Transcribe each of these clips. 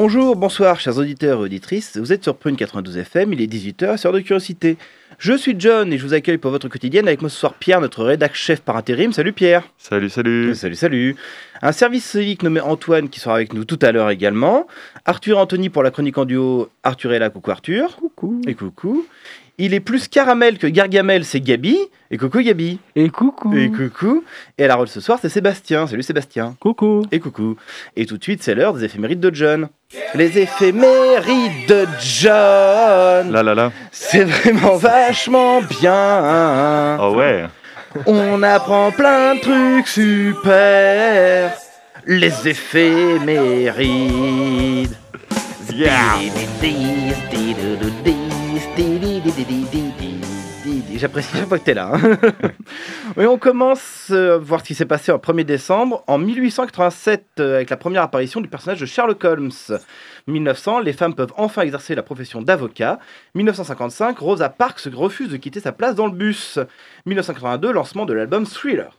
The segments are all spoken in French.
Bonjour, bonsoir, chers auditeurs et auditrices. Vous êtes sur Prune 92 FM, il est 18h, c'est heure de curiosité. Je suis John et je vous accueille pour votre quotidienne avec moi ce soir Pierre, notre rédac chef par intérim. Salut Pierre. Salut, salut. Salut, salut. Un service civique nommé Antoine qui sera avec nous tout à l'heure également. Arthur et Anthony pour la chronique en duo. Arthur est là, coucou Arthur. Coucou. Et coucou. Il est plus caramel que Gargamel, c'est Gabi. Et coucou Gabi. Et coucou. Et coucou. Et à la rôle ce soir, c'est Sébastien. Salut Sébastien. Coucou. Et coucou. Et tout de suite, c'est l'heure des éphémérides de John. Les éphémérides de John. Là, là, là. C'est vraiment vachement bien. Oh ouais. On apprend plein de trucs super. Les éphémérides. Yeah. J'apprécie chaque fois que t'es là. hein. oui, on commence euh, à voir ce qui s'est passé en 1er décembre. En 1887, euh, avec la première apparition du personnage de Sherlock Holmes. 1900, les femmes peuvent enfin exercer la profession d'avocat. 1955, Rosa Parks refuse de quitter sa place dans le bus. 1982, lancement de l'album Thriller.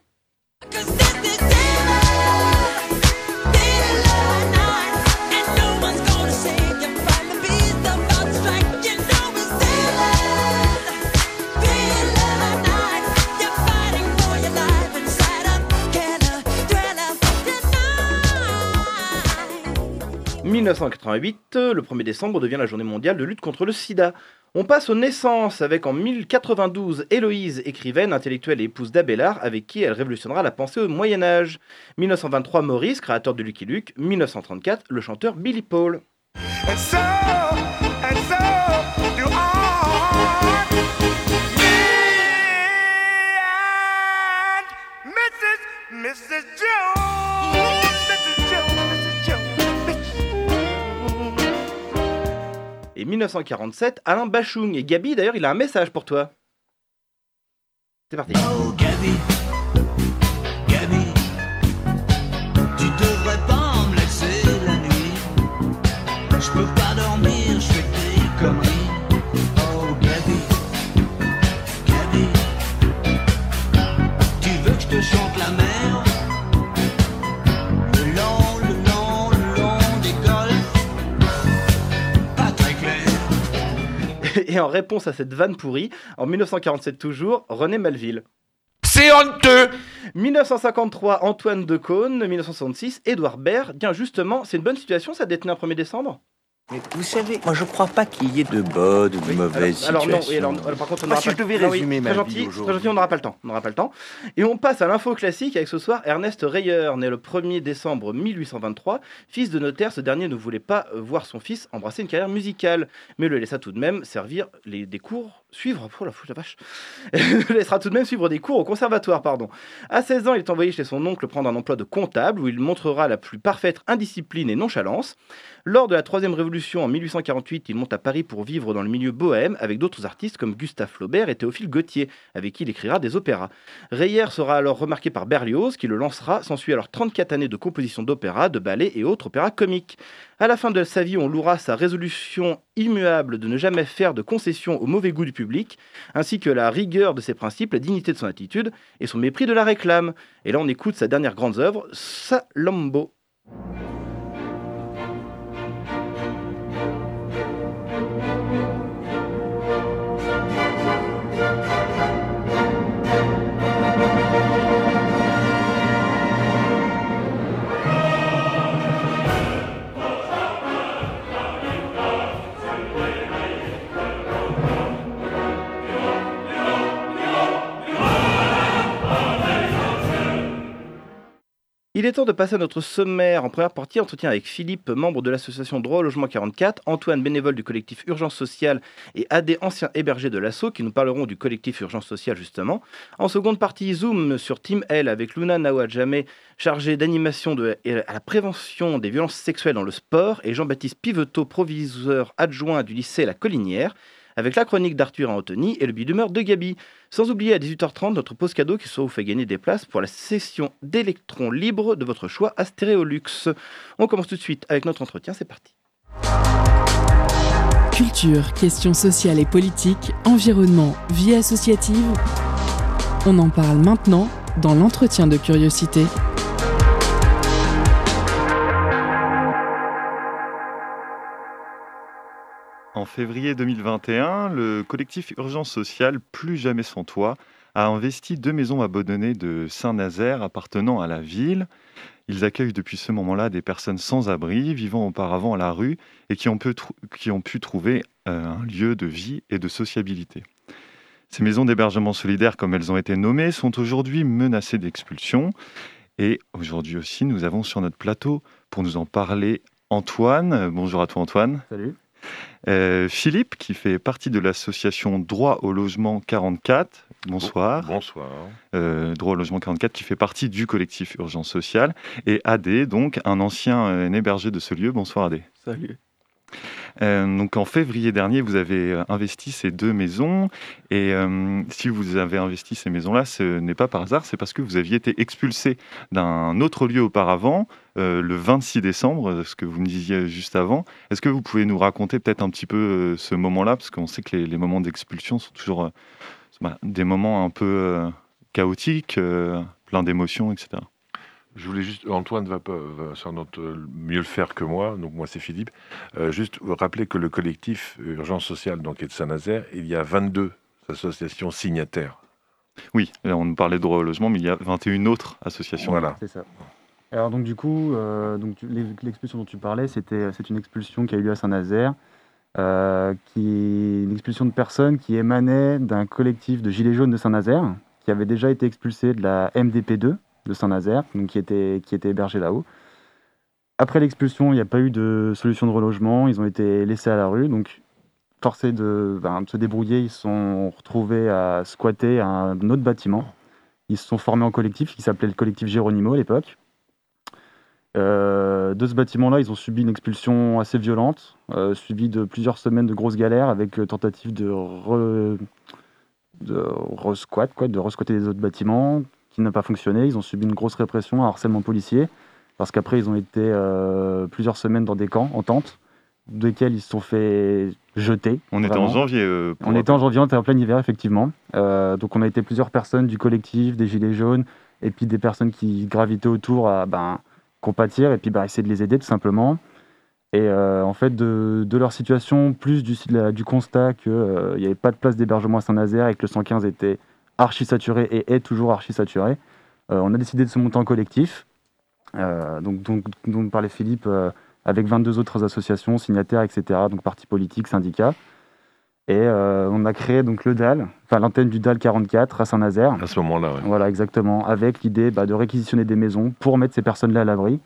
1988, euh, le 1er décembre devient la journée mondiale de lutte contre le sida. On passe aux naissances avec en 1092 Héloïse, écrivaine, intellectuelle et épouse d'Abélard, avec qui elle révolutionnera la pensée au Moyen Âge. 1923 Maurice, créateur de Lucky Luke. 1934 le chanteur Billy Paul. Mrs. Jones. Et 1947 Alain Bachung. Et Gabi d'ailleurs il a un message pour toi. C'est parti. Oh Et en réponse à cette vanne pourrie, en 1947 toujours, René Malville. C'est honteux 1953 Antoine de Caunes. 1966 Édouard Baird. Bien justement, c'est une bonne situation ça d'être né un 1er décembre? Mais vous savez, moi je crois pas qu'il y ait de bonnes ou de mauvaises alors, alors non, alors, alors, par contre, on n'aura si pas je devais non, oui, résumer ma très gentil, très gentil, on n'aura pas le temps. On n'aura pas le temps. Et on passe à l'info classique avec ce soir Ernest Reyer, né le 1er décembre 1823, fils de notaire. Ce dernier ne voulait pas euh, voir son fils embrasser une carrière musicale, mais le laissa tout de même servir les, des cours, suivre, oh la, fou- la vache, laissera tout de même suivre des cours au conservatoire, pardon. À 16 ans, il est envoyé chez son oncle prendre un emploi de comptable où il montrera la plus parfaite indiscipline et nonchalance. Lors de la troisième révolution en 1848, il monte à Paris pour vivre dans le milieu bohème avec d'autres artistes comme Gustave Flaubert et Théophile Gautier, avec qui il écrira des opéras. Reyer sera alors remarqué par Berlioz, qui le lancera. S'ensuit alors 34 années de composition d'opéra, de ballets et autres opéras comiques. À la fin de sa vie, on louera sa résolution immuable de ne jamais faire de concessions au mauvais goût du public, ainsi que la rigueur de ses principes, la dignité de son attitude et son mépris de la réclame. Et là, on écoute sa dernière grande œuvre, Salambo. Il est temps de passer à notre sommaire. En première partie, entretien avec Philippe, membre de l'association Droit au Logement 44, Antoine, bénévole du collectif Urgence Sociale et Adé, ancien hébergé de l'assaut, qui nous parleront du collectif Urgence Sociale justement. En seconde partie, Zoom sur Team L avec Luna Nawadjame, chargée d'animation à la prévention des violences sexuelles dans le sport, et Jean-Baptiste Piveteau, proviseur adjoint du lycée La Collinière, avec la chronique d'Arthur Anthony et le billet d'humeur de Gabi. Sans oublier à 18h30 notre pause cadeau qui soit vous fait gagner des places pour la session d'électrons libres de votre choix à Stéréolux. On commence tout de suite avec notre entretien, c'est parti. Culture, questions sociales et politiques, environnement, vie associative. On en parle maintenant dans l'entretien de curiosité. En février 2021, le collectif Urgence Sociale Plus Jamais Sans Toit a investi deux maisons abandonnées de Saint-Nazaire appartenant à la ville. Ils accueillent depuis ce moment-là des personnes sans abri, vivant auparavant à la rue et qui ont, pu qui ont pu trouver euh, un lieu de vie et de sociabilité. Ces maisons d'hébergement solidaire, comme elles ont été nommées, sont aujourd'hui menacées d'expulsion. Et aujourd'hui aussi, nous avons sur notre plateau, pour nous en parler, Antoine. Bonjour à toi Antoine. Salut. Euh, Philippe, qui fait partie de l'association Droit au logement 44. Bonsoir. Bonsoir. Euh, Droit au logement 44, qui fait partie du collectif Urgence Sociale. Et Adé, donc un ancien euh, hébergé de ce lieu. Bonsoir Adé. Salut. Euh, donc en février dernier, vous avez euh, investi ces deux maisons. Et euh, si vous avez investi ces maisons-là, ce n'est pas par hasard, c'est parce que vous aviez été expulsé d'un autre lieu auparavant, le 26 décembre, ce que vous me disiez juste avant. Est-ce que vous pouvez nous raconter peut-être un petit peu ce moment-là? Parce qu'on sait que les, moments d'expulsion sont toujours bah, des moments un peu chaotiques, euh, plein d'émotions, etc. Je voulais juste, Antoine va, pas- va sans doute euh, mieux le faire que moi, donc moi c'est Philippe. Euh, juste vous rappeler que le collectif Urgence Sociale donc, est de Saint-Nazaire, il y a 22 associations signataires. Oui, là, on parlait de droit au logement, mais il y a 21 autres associations. Voilà. C'est ça. Alors donc du coup, euh, donc l'expulsion dont tu parlais, c'était c'est une expulsion qui a eu lieu à Saint-Nazaire, euh, qui est une expulsion de personnes qui émanait d'un collectif de gilets jaunes de Saint-Nazaire, qui avait déjà été expulsé de la MDP2 de Saint-Nazaire, donc qui était qui était hébergé là-haut. Après l'expulsion, il n'y a pas eu de solution de relogement, ils ont été laissés à la rue, donc forcés de, ben, se débrouiller, ils se sont retrouvés à squatter un autre bâtiment. Ils se sont formés en collectif qui s'appelait le collectif Géronimo à l'époque. Euh, de ce bâtiment-là, ils ont subi une expulsion assez violente, euh, suivie de plusieurs semaines de grosses galères avec euh, tentative de, re, de resquatter les autres bâtiments, qui n'a pas fonctionné. Ils ont subi une grosse répression, un harcèlement policier, parce qu'après, ils ont été euh, plusieurs semaines dans des camps en tente, desquels ils se sont fait jeter. On était en janvier. euh, On était en janvier, on était en plein hiver, effectivement. Euh, donc on a été plusieurs personnes du collectif, des Gilets jaunes, et puis des personnes qui gravitaient autour à ben, compatir, et puis ben, essayer de les aider tout simplement. Et euh, en fait, de, de leur situation, plus du, la- du constat qu'il n'y avait pas de place d'hébergement à Saint-Nazaire et que le 115 était archi saturé et est toujours archi saturé, euh, on a décidé de se monter en collectif. Euh, donc, donc, dont parlait Philippe, euh, avec 22 autres associations, signataires, etc., donc partis politiques, syndicats. Et euh, on a créé donc le DAL, enfin l'antenne du DAL 44 à Saint-Nazaire. À ce moment-là, ouais. Voilà, exactement, avec l'idée bah, de réquisitionner des maisons pour mettre ces personnes-là à l'abri.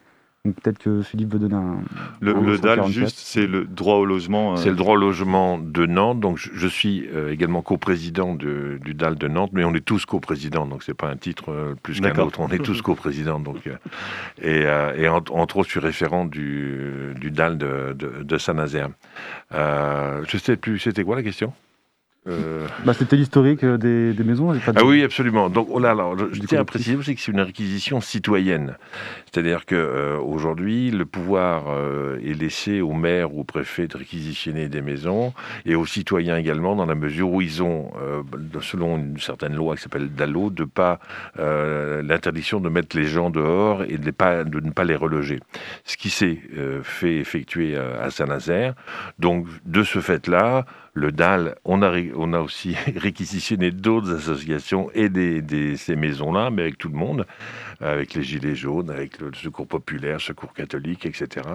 Donc peut-être que Philippe veut donner un. Le, DAL, 144. juste, c'est le droit au logement. euh, C'est le droit au logement de Nantes. Donc, je, je suis euh, également coprésident de- du DAL de Nantes, mais on est tous coprésidents. Donc, c'est pas un titre euh, plus qu'un autre. On est tous coprésidents. Donc, euh, et, euh, et entre, entre autres, je suis référent du, du DAL de, de- de Saint-Nazaire. Euh, je sais plus. C'était quoi la question? Euh, Bah, C'était l'historique euh, des, des maisons. pas de- Ah oui, absolument. Donc alors, je, tiens à préciser aussi que c'est une réquisition citoyenne. C'est-à-dire que euh, aujourd'hui, le pouvoir euh, est laissé aux maires ou aux préfets de réquisitionner des maisons et aux citoyens également, dans la mesure où ils ont, selon une certaine loi qui s'appelle DALO, de pas l'interdiction de mettre les gens dehors et de, les pas, de ne pas les reloger. Ce qui s'est fait effectuer à Saint-Nazaire. Donc, de ce fait-là, le DAL, on a, on a aussi réquisitionné d'autres associations et des, ces maisons-là, mais avec tout le monde, avec les Gilets jaunes, avec le Secours populaire, Secours catholique, etc.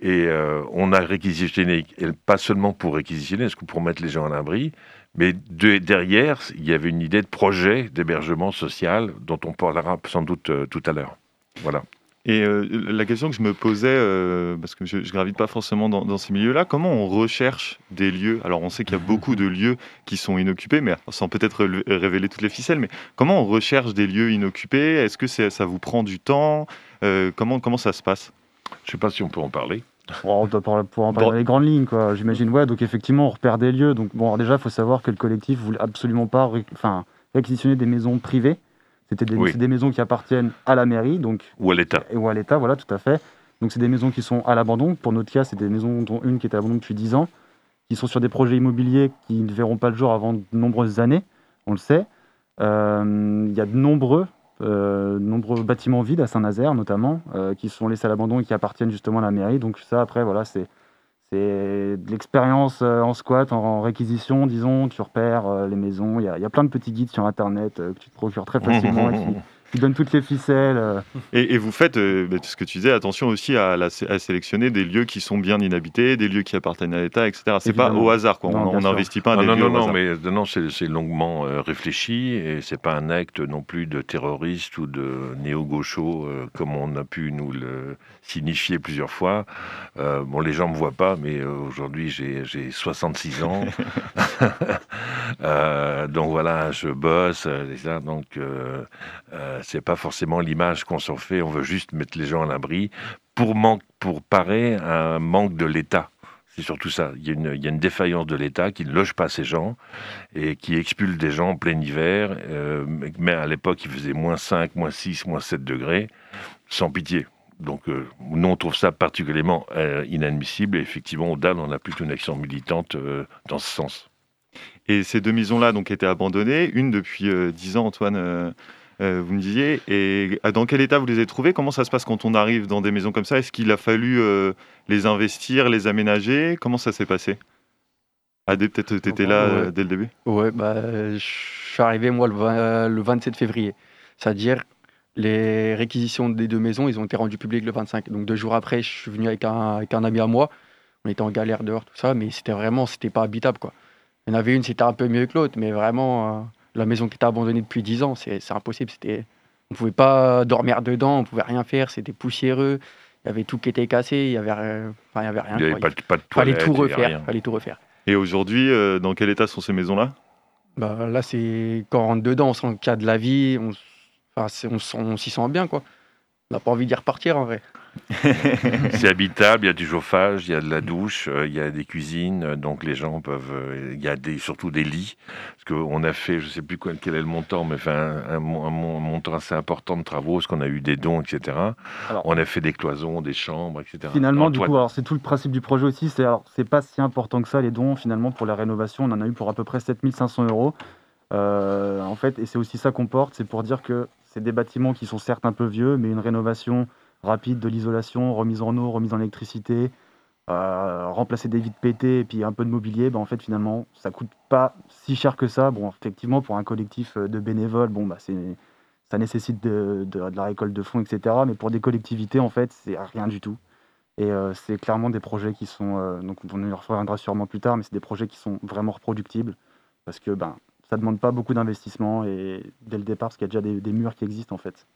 Et euh, on a réquisitionné, et pas seulement pour réquisitionner, pour mettre les gens à l'abri, mais de- derrière, il y avait une idée de projet d'hébergement social dont on parlera sans doute euh, tout à l'heure. Voilà. Et euh, la question que je me posais, euh, parce que je ne gravite pas forcément dans, dans ces milieux-là, comment on recherche des lieux? Alors on sait qu'il y a beaucoup de lieux qui sont inoccupés, mais sans peut-être révéler toutes les ficelles, mais comment on recherche des lieux inoccupés? Est-ce que ça vous prend du temps? Euh, comment, comment ça se passe? Je ne sais pas si on peut en parler. Bon, on doit pouvoir en parler Bon. dans les grandes lignes, quoi. J'imagine, ouais. Donc effectivement, on repère des lieux. Donc bon, alors déjà, il faut savoir que le collectif voulait absolument pas, enfin, réquisitionner des maisons privées. C'était des, Oui. c'est des maisons qui appartiennent à la mairie, donc Ou à l'État. ou à l'État, voilà, tout à fait. Donc c'est des maisons qui sont à l'abandon. Pour notre cas, c'est des maisons dont une qui est à l'abandon depuis 10 ans, qui sont sur des projets immobiliers qui ne verront pas le jour avant de nombreuses années, on le sait. Euh, Il y a de nombreux, euh, nombreux bâtiments vides à Saint-Nazaire notamment, euh, qui sont laissés à l'abandon et qui appartiennent justement à la mairie. Donc ça, après, voilà, c'est c'est de l'expérience euh, en squat, en, réquisition, disons. Tu repères euh, les maisons. Il y, a, il y a plein de petits guides sur Internet euh, que tu te procures très facilement et qui, qui donnent toutes les ficelles. Et, et vous faites, euh, bah, ce que tu disais, attention aussi à, la- à sélectionner des lieux qui sont bien inhabités, des lieux qui appartiennent à l'État, etc. C'est pas au hasard, quoi. Non, on n'investit pas Ah des non, lieux non, au non, mais non, c'est c'est longuement euh, réfléchi et c'est pas un acte non plus de terroriste ou de néo-gaucho euh, comme on a pu nous le signifier plusieurs fois. Euh, bon, les gens me voient pas, mais euh, aujourd'hui j'ai j'ai 66 ans. Euh, donc voilà, je bosse, et ça, donc euh, euh, c'est pas forcément l'image qu'on s'en fait. On veut juste mettre les gens à l'abri pour, manque, pour parer à un manque de l'État. C'est surtout ça. Il y, a une, il y a une défaillance de l'État qui ne loge pas ces gens et qui expulse des gens en plein hiver. euh, mais à l'époque, il faisait moins 5, moins 6, moins 7 degrés, sans pitié. Donc, euh, nous, on trouve ça particulièrement euh, inadmissible. Et effectivement, au DAL, on a plutôt une action militante euh, dans ce sens. Et ces deux maisons-là donc étaient abandonnées, une depuis euh, 10 ans, Antoine, euh, euh, vous me disiez. Et dans quel état vous les avez trouvées? Comment ça se passe quand on arrive dans des maisons comme ça? Est-ce qu'il a fallu euh, les investir, les aménager? Comment ça s'est passé? Adé, peut-être tu étais là Ouais. dès le début? Ouais, bah, je suis arrivé moi le, 20 le 27 février. C'est-à-dire, les réquisitions des deux maisons, ils ont été rendus publics le 25. Donc deux jours après, je suis venu avec un, avec un ami à moi. On était en galère dehors, tout ça, mais c'était vraiment, c'était pas habitable, quoi. Il y en avait une, c'était un peu mieux que l'autre, mais vraiment, euh, la maison qui était abandonnée depuis 10 ans, c'est impossible. C'était, on pouvait pas dormir dedans, on pouvait rien faire, c'était poussiéreux. Il y avait tout qui était cassé, il y avait, euh, enfin, il y avait rien. Il n'y avait quoi. pas, de- pas de fallait tout y refaire, fallait tout refaire. Et aujourd'hui, euh, dans quel état sont ces maisons-là? Bah, là, c'est quand on rentre dedans, on sent qu'il y a de la vie, on, enfin, on, s'y sent bien, quoi. On n'a pas envie d'y repartir, en vrai. C'est habitable, il y a du chauffage, il y a de la douche, euh, il y a des cuisines, euh, donc les gens peuvent. euh, Il y a des, surtout des lits. Parce qu'on a fait, je ne sais plus quel est le montant, mais enfin, un, un mon- un mon- montant assez important de travaux, parce qu'on a eu des dons, etc. Alors- on a fait des cloisons, des chambres, etc. Finalement, du coup, alors c'est tout le principe du projet aussi. C'est alors c'est pas si important que ça les dons finalement pour la rénovation. On en a eu pour à peu près 7500 euros. Euh, en fait, et c'est aussi ça qu'on porte, c'est pour dire que c'est des bâtiments qui sont certes un peu vieux, mais une rénovation rapide de l'isolation, remise en eau, remise en électricité, euh, remplacer des vitres pétées et puis un peu de mobilier, ben en fait finalement ça coûte pas si cher que ça. Bon, effectivement pour un collectif euh, de bénévoles, bon bah ça nécessite de, la récolte de fonds, etc. Mais pour des collectivités, en fait, c'est rien du tout. Et euh, c'est clairement des projets qui sont, donc on y reviendra sûrement plus tard, mais c'est des projets qui sont vraiment reproductibles parce que ben ça demande pas beaucoup d'investissement et dès le départ parce qu'il y a déjà des, des murs qui existent en fait.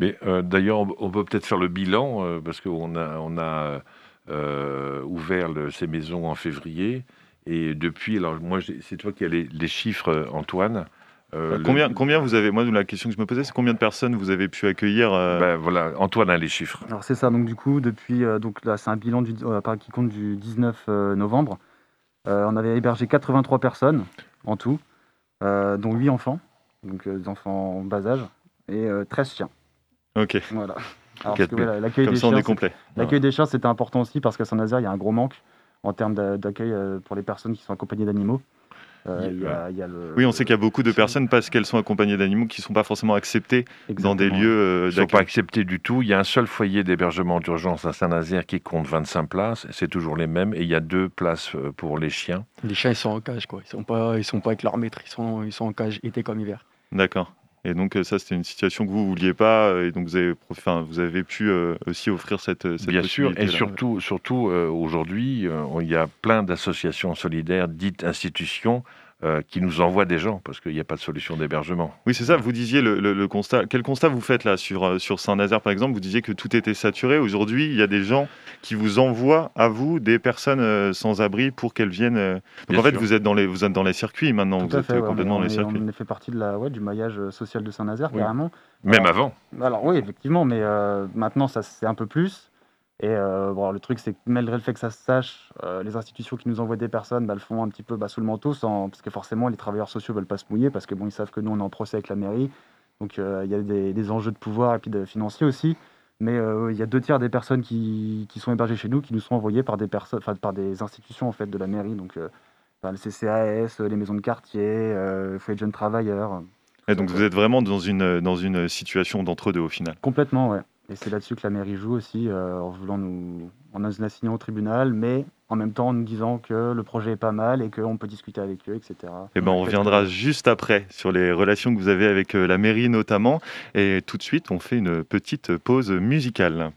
Mais euh, d'ailleurs, on- peut peut-être faire le bilan, euh, parce qu'on a, on a euh, ouvert le- ces maisons en février. Et depuis, alors moi, c'est toi qui as les, les chiffres, Antoine. Euh, le- combien, vous avez Moi, la question que je me posais, c'est combien de personnes vous avez pu accueillir euh, Ben, voilà, Antoine a les chiffres. Alors c'est ça, donc du coup, depuis, euh, donc là c'est un bilan du, euh, par- qui compte du 19 euh, novembre. Euh, on avait hébergé 83 personnes en tout, dont 8 enfants, donc euh, des enfants en bas âge, et euh, 13 chiens. Ok, Voilà. Alors, voilà, l'accueil comme des ça on chiens, est complet. L'accueil des chiens, c'était important aussi parce qu'à Saint-Nazaire, il y a un gros manque en termes d'a- d'accueil euh, pour les personnes qui sont accompagnées d'animaux. Euh, Il y a- il y a- il y a le- Oui, on sait qu'il y a beaucoup de personnes parce qu'elles sont accompagnées d'animaux qui ne sont pas forcément acceptées dans des lieux euh, Ils ne sont pas acceptés du tout. Il y a un seul foyer d'hébergement d'urgence à Saint-Nazaire qui compte 25 places. C'est toujours les mêmes. Et il y a deux places euh, pour les chiens. Les chiens, ils sont en cage, quoi. Ils sont pas, ils sont pas avec leur maître. Ils sont, ils sont en cage été comme hiver. D'accord. Et donc euh, ça, c'était une situation que vous ne vouliez pas, euh, et donc vous avez, prof- enfin, vous avez pu euh, aussi offrir cette, cette Bien sûr, et surtout, surtout euh, aujourd'hui, euh, il y a plein d'associations solidaires dites institutions euh, qui nous envoient des gens, parce qu'il n'y a pas de solution d'hébergement. Oui, c'est ça. Vous disiez le, le- le constat. Quel constat vous faites là sur, euh, sur Saint-Nazaire, par exemple? Vous disiez que tout était saturé. Aujourd'hui, il y a des gens qui vous envoient à vous des personnes euh, sans abri pour qu'elles viennent. euh, Donc en fait, sûr. vous êtes dans les, vous êtes dans les circuits maintenant. Tout vous à êtes fait, ouais, complètement on, dans les circuits. on fait partie de la, ouais, du maillage social de Saint-Nazaire, Oui. carrément. Même Alors, avant. Alors oui, effectivement, mais euh, maintenant, ça c'est un peu plus. Et euh, bon, le truc, c'est que malgré le fait que ça se sache, euh, les institutions qui nous envoient des personnes bah, le font un petit peu bah, sous le manteau, sans... parce que forcément, les travailleurs sociaux veulent pas se mouiller, parce que bon, ils savent que nous, on est en procès avec la mairie. Donc euh, il y a des, des enjeux de pouvoir et puis de financiers aussi. Mais euh, il y a deux tiers des personnes qui, qui sont hébergées chez nous qui nous sont envoyées par des personnes, par des institutions en fait de la mairie, donc par le CCAS, les maisons de quartier, le foyer de jeunes travailleurs. Et donc vous êtes vraiment dans une, dans une situation d'entre-deux au final. Complètement, ouais. Et c'est là-dessus que la mairie joue aussi, euh, en voulant nous, en nous assignant au tribunal, mais en même temps en nous disant que le projet est pas mal et qu'on peut discuter avec eux, etc. Eh ben, on reviendra juste après sur les relations que vous avez avec euh, la mairie notamment. Et tout de suite, on fait une petite pause musicale.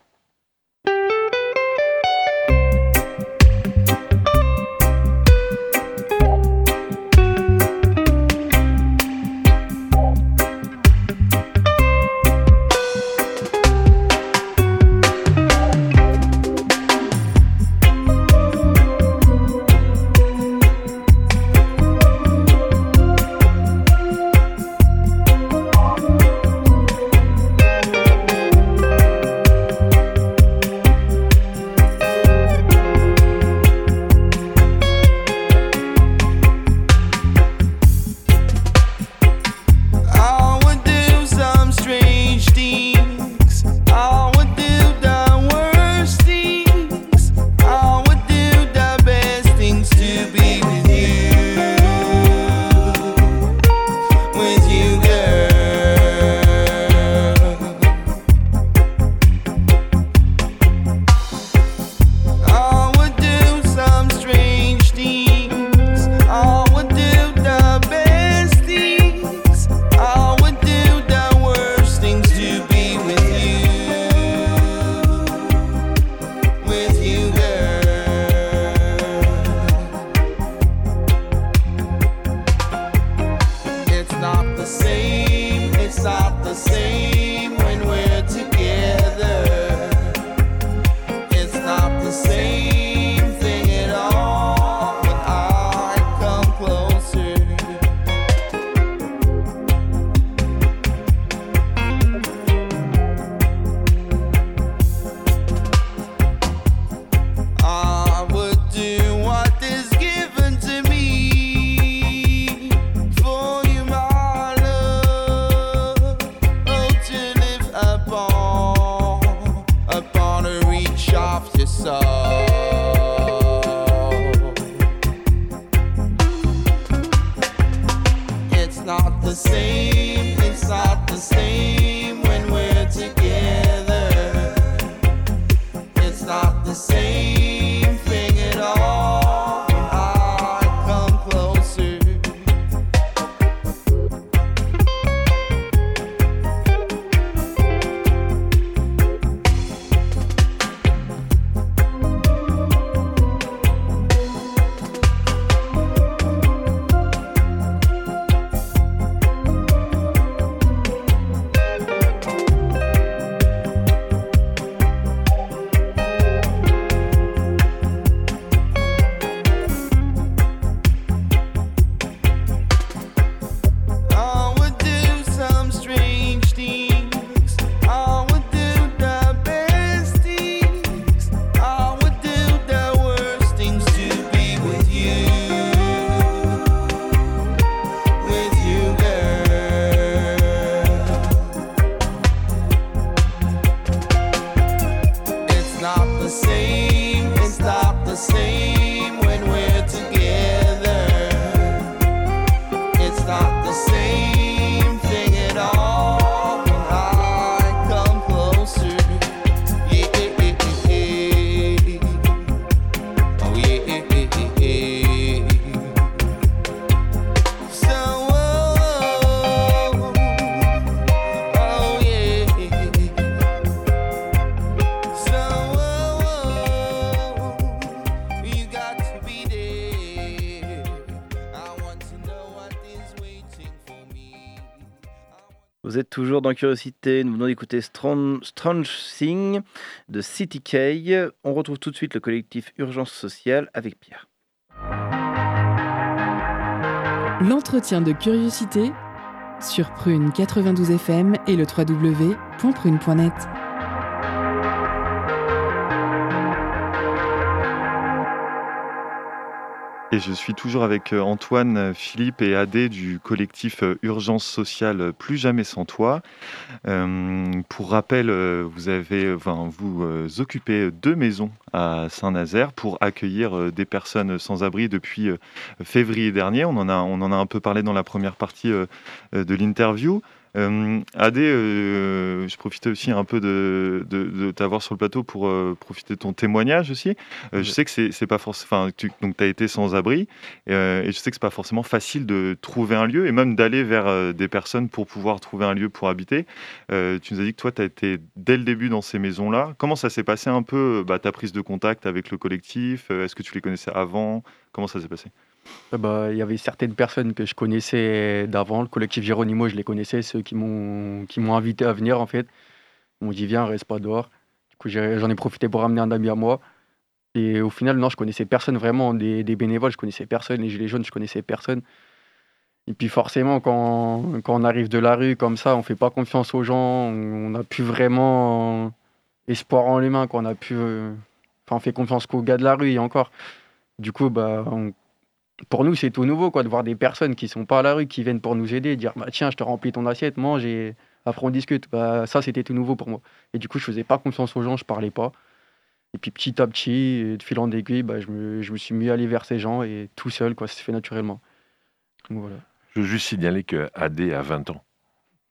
Dans Curiosité. Nous venons d'écouter Strange, Strange Thing de City K. On retrouve tout de suite le collectif Urgence Sociale avec Pierre. L'entretien de curiosité sur Prune 92 FM et le www.prune.net. Et je suis toujours avec euh, Antoine, euh, Philippe et Adé du collectif euh, Urgence Sociale Plus Jamais Sans Toi. Pour rappel, vous avez, vous occupez deux maisons à Saint-Nazaire pour accueillir des personnes sans abri depuis février dernier. On en, a, on en a un peu parlé dans la première partie de l'interview. Euh, Adé, euh, je profitais aussi un peu de, de, de t'avoir sur le plateau pour euh, profiter de ton témoignage aussi. Euh, Je sais que c'est pas forcément. Tu donc as été sans abri et je sais que c'est pas forcément facile de trouver un lieu et même d'aller vers des personnes pour pouvoir trouver un lieu pour habiter. Tu nous as dit que toi, tu as été dès le début dans ces maisons-là. Comment ça s'est passé un peu bah, ta prise de contact avec le collectif? Est-ce que tu les connaissais avant? Comment ça s'est passé Ah bah, Il y avait certaines personnes que je connaissais d'avant. Le collectif Géronimo, je les connaissais, ceux qui m'ont invité à venir en fait. M'ont dit viens, reste pas dehors. Du coup, j'en ai profité pour ramener un ami à moi. Et au final, non, je connaissais personne vraiment, des, bénévoles, je connaissais personne. Les Gilets jaunes, je connaissais personne. Et puis forcément, quand, quand on arrive de la rue comme ça, on fait pas confiance aux gens, on n'a plus vraiment espoir en l'humain, qu'on a euh, Enfin, on fait confiance qu'aux gars de la rue et encore. Du coup, bah, pour nous, c'est tout nouveau quoi, de voir des personnes qui sont pas à la rue, qui viennent pour nous aider, dire bah, tiens, je te remplis ton assiette, mange et après on discute. Bah, ça, c'était tout nouveau pour moi. Et du coup, je faisais pas confiance aux gens, je parlais pas. Et puis petit à petit, et de fil en aiguille, bah, je, me, suis mis à aller vers ces gens et tout seul, quoi, ça s'est fait naturellement. Je veux juste signaler que AD a 20 ans.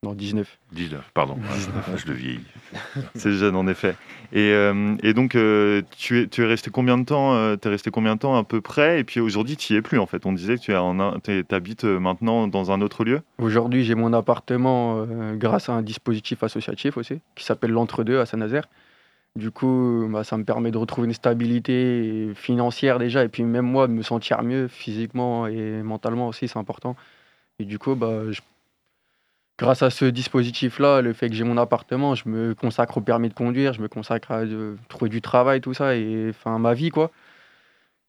Non, 19. 19, pardon. Ah, je le vieillis. C'est jeune en effet. Et, euh, et donc, euh, tu, es, tu es resté combien de temps euh, T'es resté combien de temps à peu près? Et puis aujourd'hui, tu y es plus en fait. On disait que tu es en un- t'es- t'habites euh, maintenant dans un autre lieu. Aujourd'hui, j'ai mon appartement grâce à un dispositif associatif aussi, qui s'appelle l'Entre-deux à Saint-Nazaire. Du coup, bah, ça me permet de retrouver une stabilité financière déjà, et puis même moi, de me sentir mieux physiquement et mentalement aussi, c'est important. Et du coup, bah, je- grâce à ce dispositif-là, le fait que j'ai mon appartement, je me consacre au permis de conduire, je me consacre à euh, trouver du travail, tout ça, et enfin ma vie, quoi.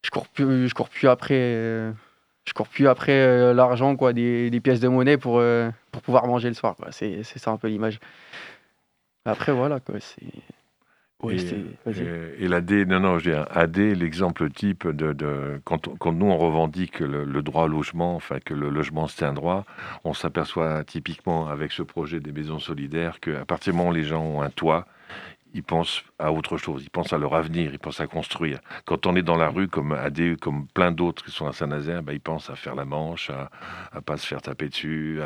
Je cours plus, je cours plus après. euh, je cours plus après euh, l'argent, quoi, des, pièces de monnaie pour, pour pouvoir manger le soir. c'est ça un peu l'image. Après, voilà, quoi. C'est. Ouais, et, et- et l'AD, non, non, je dis AD, l'exemple type de, de- quand, on- quand nous on revendique le, le droit au logement, enfin que le logement c'est un droit, on s'aperçoit typiquement avec ce projet des maisons solidaires qu'à partir du moment où les gens ont un toit, ils pensent à autre chose, ils pensent à leur avenir, ils pensent à construire. Quand on est dans la rue, comme AD, comme plein d'autres qui sont à Saint-Nazaire, ben, ils pensent à faire la manche, à ne pas se faire taper dessus.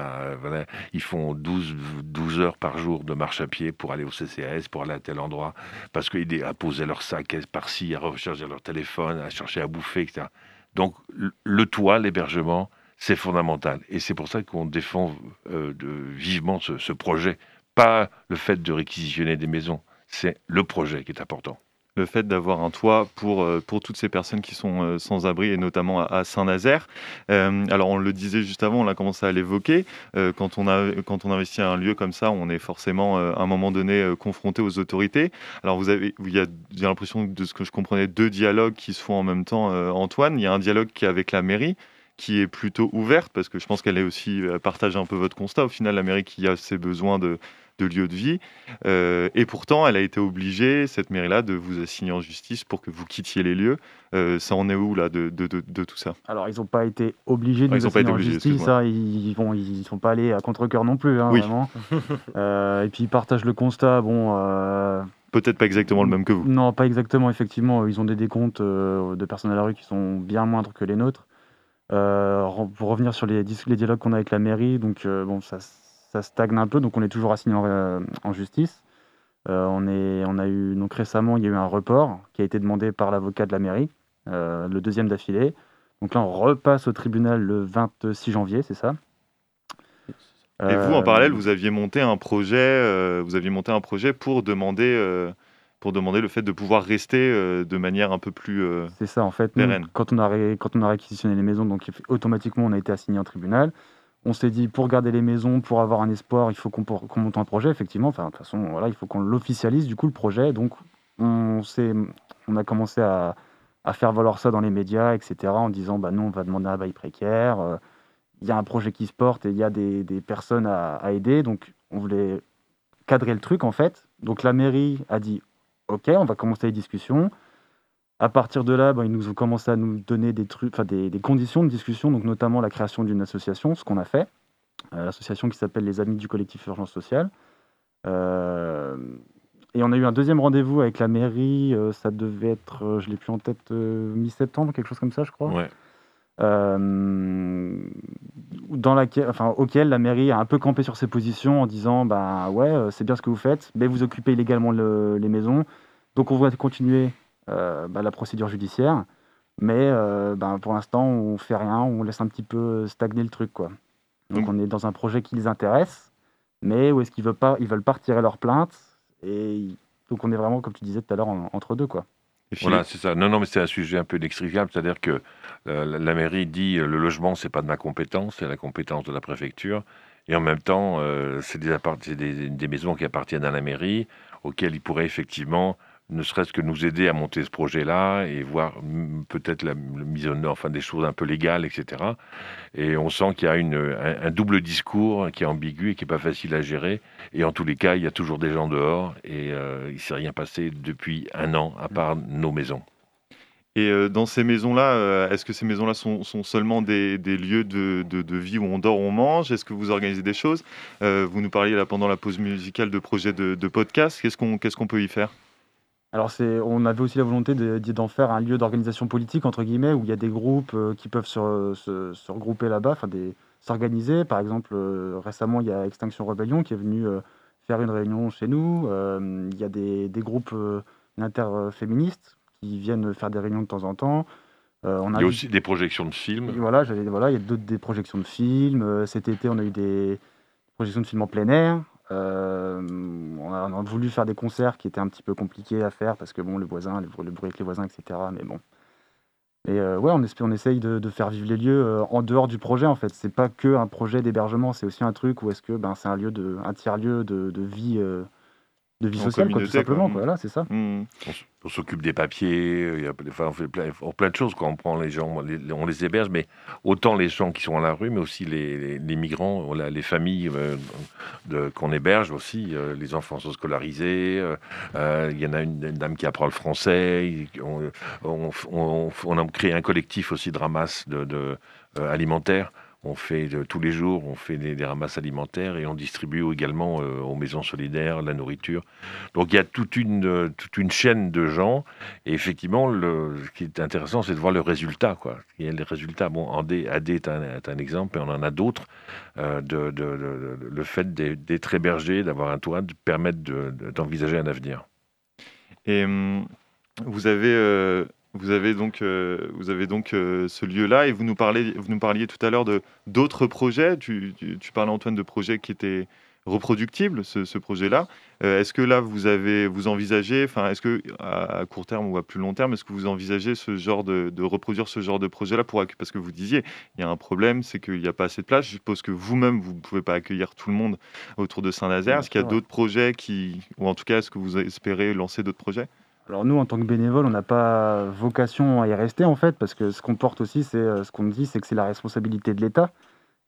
Ils font 12, 12 heures par jour de marche à pied pour aller au CCAS, pour aller à tel endroit, parce qu'ils à poser leur sac par-ci, à recharger leur téléphone, à chercher à bouffer, etc. Donc le- toit, l'hébergement, c'est fondamental. Et c'est pour ça qu'on défend euh, vivement ce projet. Pas le fait de réquisitionner des maisons, c'est le projet qui est important. le fait d'avoir un toit pour, euh, pour toutes ces personnes qui sont euh, sans abri et notamment à, Saint-Nazaire. Euh, alors on le disait juste avant, on a commencé à l'évoquer, quand, on investit un lieu comme ça, on est forcément à un moment donné confronté aux autorités. Alors vous avez, il y a, l'impression de ce que je comprenais, deux dialogues qui se font en même temps, Antoine. Il y a un dialogue qui est avec la mairie qui est plutôt ouverte parce que je pense qu'elle est aussi partage un peu votre constat. Au final, la mairie qui a ses besoins de, de lieu de vie. Euh, et pourtant, elle a été obligée, cette mairie-là, de vous assigner en justice pour que vous quittiez les lieux. Euh, ça en est où, là, de, de, de, de tout ça? Alors, ils n'ont pas été obligés de Ouais, nous ils ont pas été assigner en justice. hein, ils ils sont pas allés à contre-cœur non plus, hein, Oui. vraiment. Euh, et puis, ils partagent le constat. Bon, Peut-être pas exactement le même que vous. non, pas exactement. Effectivement, ils ont des décomptes de personnes à la rue qui sont bien moindres que les nôtres. Re- pour revenir sur les, les dialogues qu'on a avec la mairie, donc bon, ça, ça stagne un peu, donc on est toujours assigné en, euh, en justice. Euh, on, est, on a eu donc récemment, il y a eu un report qui a été demandé par l'avocat de la mairie, euh, le deuxième d'affilée. Donc là, on repasse au tribunal le 26 janvier, c'est ça Et vous, en parallèle, vous aviez monté un projet, vous aviez monté un projet pour demander, pour demander le fait de pouvoir rester de manière un peu plus. C'est ça, en fait. Nous, quand, on a ré- quand on a réquisitionné les maisons, donc automatiquement, on a été assigné en tribunal. On s'est dit, pour garder les maisons, pour avoir un espoir, il faut qu'on monte un projet, effectivement. Enfin, de toute façon, voilà, il faut qu'on l'officialise, du coup, le projet. Donc, on, on a commencé à, faire valoir ça dans les médias, etc., en disant, bah, nous, on va demander un bail précaire. euh, Il y a un projet qui se porte et il y a des, des personnes à, à aider. Donc, on voulait cadrer le truc, en fait. Donc, la mairie a dit, OK, on va commencer les discussions. À partir de là, ben, ils nous ont commencé à nous donner des trucs, enfin des, des conditions de discussion, donc notamment la création d'une association, ce qu'on a fait, Euh, l'association qui s'appelle les Amis du collectif Urgence Sociale. Euh, et on a eu un deuxième rendez-vous avec la mairie, euh, ça devait être, je l'ai plus en tête, mi-septembre, quelque chose comme ça, je crois. Ouais. Dans laquelle, enfin, auquel la mairie a un peu campé sur ses positions en disant bah ouais, c'est bien ce que vous faites, mais vous occupez illégalement le- les maisons, donc on va continuer bah, la procédure judiciaire, mais euh, bah, pour l'instant on fait rien, on laisse un petit peu stagner le truc quoi. Donc on est dans un projet qui les intéresse, mais où est-ce qu'ils veulent pas, ils veulent pas retirer leur plainte et donc on est vraiment comme tu disais tout à l'heure en- entre deux quoi. Voilà, c'est ça. Non, non, mais c'est un sujet un peu inextricable. C'est-à-dire que euh, la, la mairie dit euh, le logement, c'est pas de ma compétence, c'est la compétence de la préfecture. Et en même temps, euh, c'est des, appart- c'est des, des maisons qui appartiennent à la mairie, auxquelles il pourrait effectivement, ne serait-ce que nous aider à monter ce projet-là et voir peut-être la, mise en œuvre, enfin des choses un peu légales, etc. Et on sent qu'il y a un, double discours qui est ambigu et qui n'est pas facile à gérer. Et en tous les cas, il y a toujours des gens dehors et euh, il ne s'est rien passé depuis un an, à part nos maisons. Et euh, dans ces maisons-là, euh, est-ce que ces maisons-là sont, seulement des, lieux de, vie où on dort, on mange? Est-ce que vous organisez des choses? Vous nous parliez là pendant la pause musicale de projets de, de podcast. Qu'est-ce qu'on peut y faire? Alors, on avait aussi la volonté de- d'en faire un lieu d'organisation politique, entre guillemets, où il y a des groupes euh, qui peuvent se, se- se regrouper là-bas, s'organiser. Par exemple, euh, récemment, il y a Extinction Rebellion qui est venu euh, faire une réunion chez nous. Il y a des, des groupes interféministes qui viennent faire des réunions de temps en temps. Euh, on Il y a aussi des projections de films. voilà, voilà, il y a d'autres des projections de films. Euh, cet été, on a eu des projections de films en plein air. Euh, on, a, voulu faire des concerts qui étaient un petit peu compliqués à faire parce que bon, le voisin, le, bruit avec les voisins, etc. Mais bon. Et euh, ouais, on, on essaye de, faire vivre les lieux euh, en dehors du projet en fait. C'est pas que un projet d'hébergement, c'est aussi un truc où est-ce que ben, c'est un lieu de, un tiers lieu de, de vie, euh, de vie sociale, quoi, tout simplement. quoi. Voilà, c'est ça. Hmm. On, s'occupe des papiers, il y a, enfin, on fait plein, plein de choses quand on prend les gens, les- on les héberge, mais autant les gens qui sont à la rue, mais aussi les, les- les migrants, les familles euh, de- qu'on héberge aussi, euh, les enfants sont scolarisés, euh, euh, il y en a une, une dame qui apprend le français, on, on, on- on a créé un collectif aussi de ramasse de, de, alimentaire. On fait tous les jours, on fait des, ramasses alimentaires et on distribue également euh, aux maisons solidaires la nourriture. Donc il y a toute une, euh, toute une chaîne de gens. Et effectivement, ce qui est intéressant, c'est de voir le résultat. Il y a les résultats. Bon, AD, AD est, un, un exemple, et on en a d'autres. euh, de, le fait d'être hébergé, d'avoir un toit, de permettre de- de- d'envisager un avenir. Et hum, vous avez, vous avez donc, euh, vous avez donc euh, ce lieu-là et vous nous, parlez, vous nous parliez tout à l'heure de d'autres projets. Tu, tu, tu parlais, Antoine, de projets qui étaient reproductibles, ce, ce projet-là. Euh, est-ce que là, vous avez, vous envisagez, enfin, est-ce que à, à court terme ou à plus long terme, est-ce que vous envisagez ce genre de, de reproduire ce genre de projet-là pour parce que vous disiez, il y a un problème, c'est qu'il n'y a pas assez de place. Je suppose que vous-même, vous ne pouvez pas accueillir tout le monde autour de Saint-Nazaire. Est-ce qu'il y a d'autres projets qui, ou en tout cas, est-ce que vous espérez lancer d'autres projets? Alors nous, en tant que bénévole, on n'a pas vocation à y rester en fait, parce que ce qu'on porte aussi, c'est euh, ce qu'on dit, c'est que c'est la responsabilité de l'État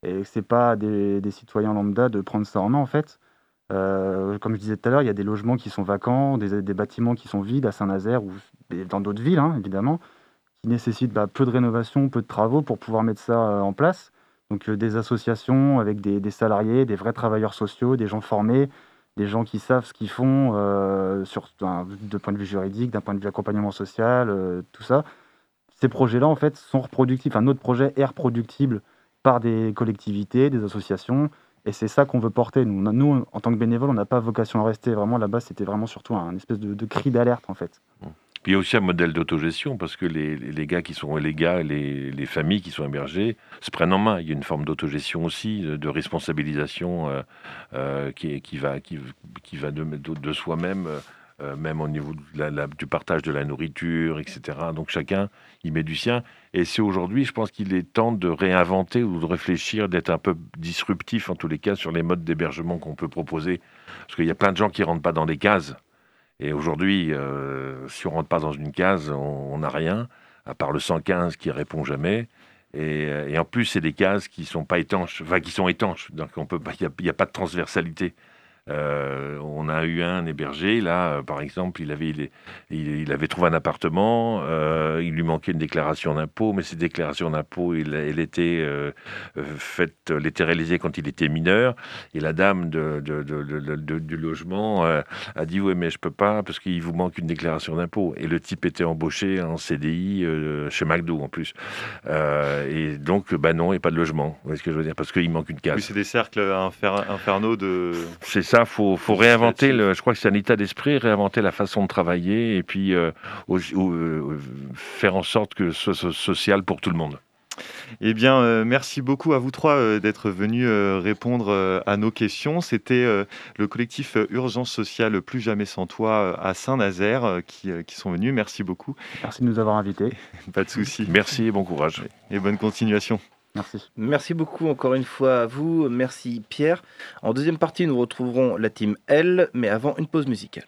et que c'est pas des, citoyens lambda de prendre ça en main en fait. Euh, comme je disais tout à l'heure, il y a des logements qui sont vacants, des, bâtiments qui sont vides à Saint-Nazaire ou dans d'autres villes hein, évidemment, qui nécessitent bah, peu de rénovation, peu de travaux pour pouvoir mettre ça euh, en place. Donc des associations avec des salariés, des vrais travailleurs sociaux, des gens formés, des gens qui savent ce qu'ils font euh, sur de point de vue juridique, d'un point de vue accompagnement social, euh, tout ça. Ces projets-là, en fait, sont reproductibles. Enfin, notre projet est reproductible par des collectivités, des associations, et c'est ça qu'on veut porter. Nous, en tant que bénévoles, on n'a pas vocation à rester. Vraiment, là-bas, c'était vraiment surtout un espèce de, de cri d'alerte, en fait. Puis il y a aussi un modèle d'autogestion parce que les, les gars qui sont les gars, les, les familles qui sont hébergées se prennent en main. Il y a une forme d'autogestion aussi, de, responsabilisation euh, euh, qui, qui va, qui, qui va de, de, soi-même euh, même au niveau du partage de la nourriture, etc. Donc chacun y met du sien. Et c'est aujourd'hui, je pense qu'il est temps de réinventer ou de réfléchir, d'être un peu disruptif en tous les cas sur les modes d'hébergement qu'on peut proposer. Parce qu'il y a plein de gens qui rentrent pas dans des cases. Et aujourd'hui, euh, si on rentre pas dans une case, on n'a rien, à part le 115 qui répond jamais. Et, euh, et en plus, c'est des cases qui sont pas étanches, enfin qui sont étanches. Donc on peut il n'y a, pas de transversalité. Euh, on a eu un hébergé, là, euh, par exemple, il avait, il, avait trouvé un appartement, euh, il lui manquait une déclaration d'impôt, mais cette déclaration d'impôt, il- elle était euh, faite, elle était réalisée quand il était mineur, et la dame de, de- de- de- de- du logement a dit ouais mais je peux pas parce qu'il vous manque une déclaration d'impôt, et le type était embauché en CDI chez McDo en plus, et donc bah non, et pas de logement, vous voyez ce que je veux dire, parce qu'il manque une case. Oui, c'est des cercles infer- infernaux de. C'est ça, faut, faut réinventer. Le, je crois que c'est un état d'esprit, réinventer la façon de travailler et puis euh, aussi- ou, euh, faire en sorte que ce soit social pour tout le monde. Eh bien, euh, merci beaucoup à vous trois euh, d'être venus euh, répondre euh, à nos questions. C'était euh, le collectif Urgence Sociale Plus Jamais Sans Toi euh, à Saint-Nazaire euh, qui, euh, qui sont venus. Merci beaucoup. Merci de nous avoir invités. Pas de souci. Merci et bon courage. Et bonne continuation. Merci. Beaucoup encore une fois à vous. Merci Pierre. En deuxième partie, nous retrouverons la team L, mais avant une pause musicale.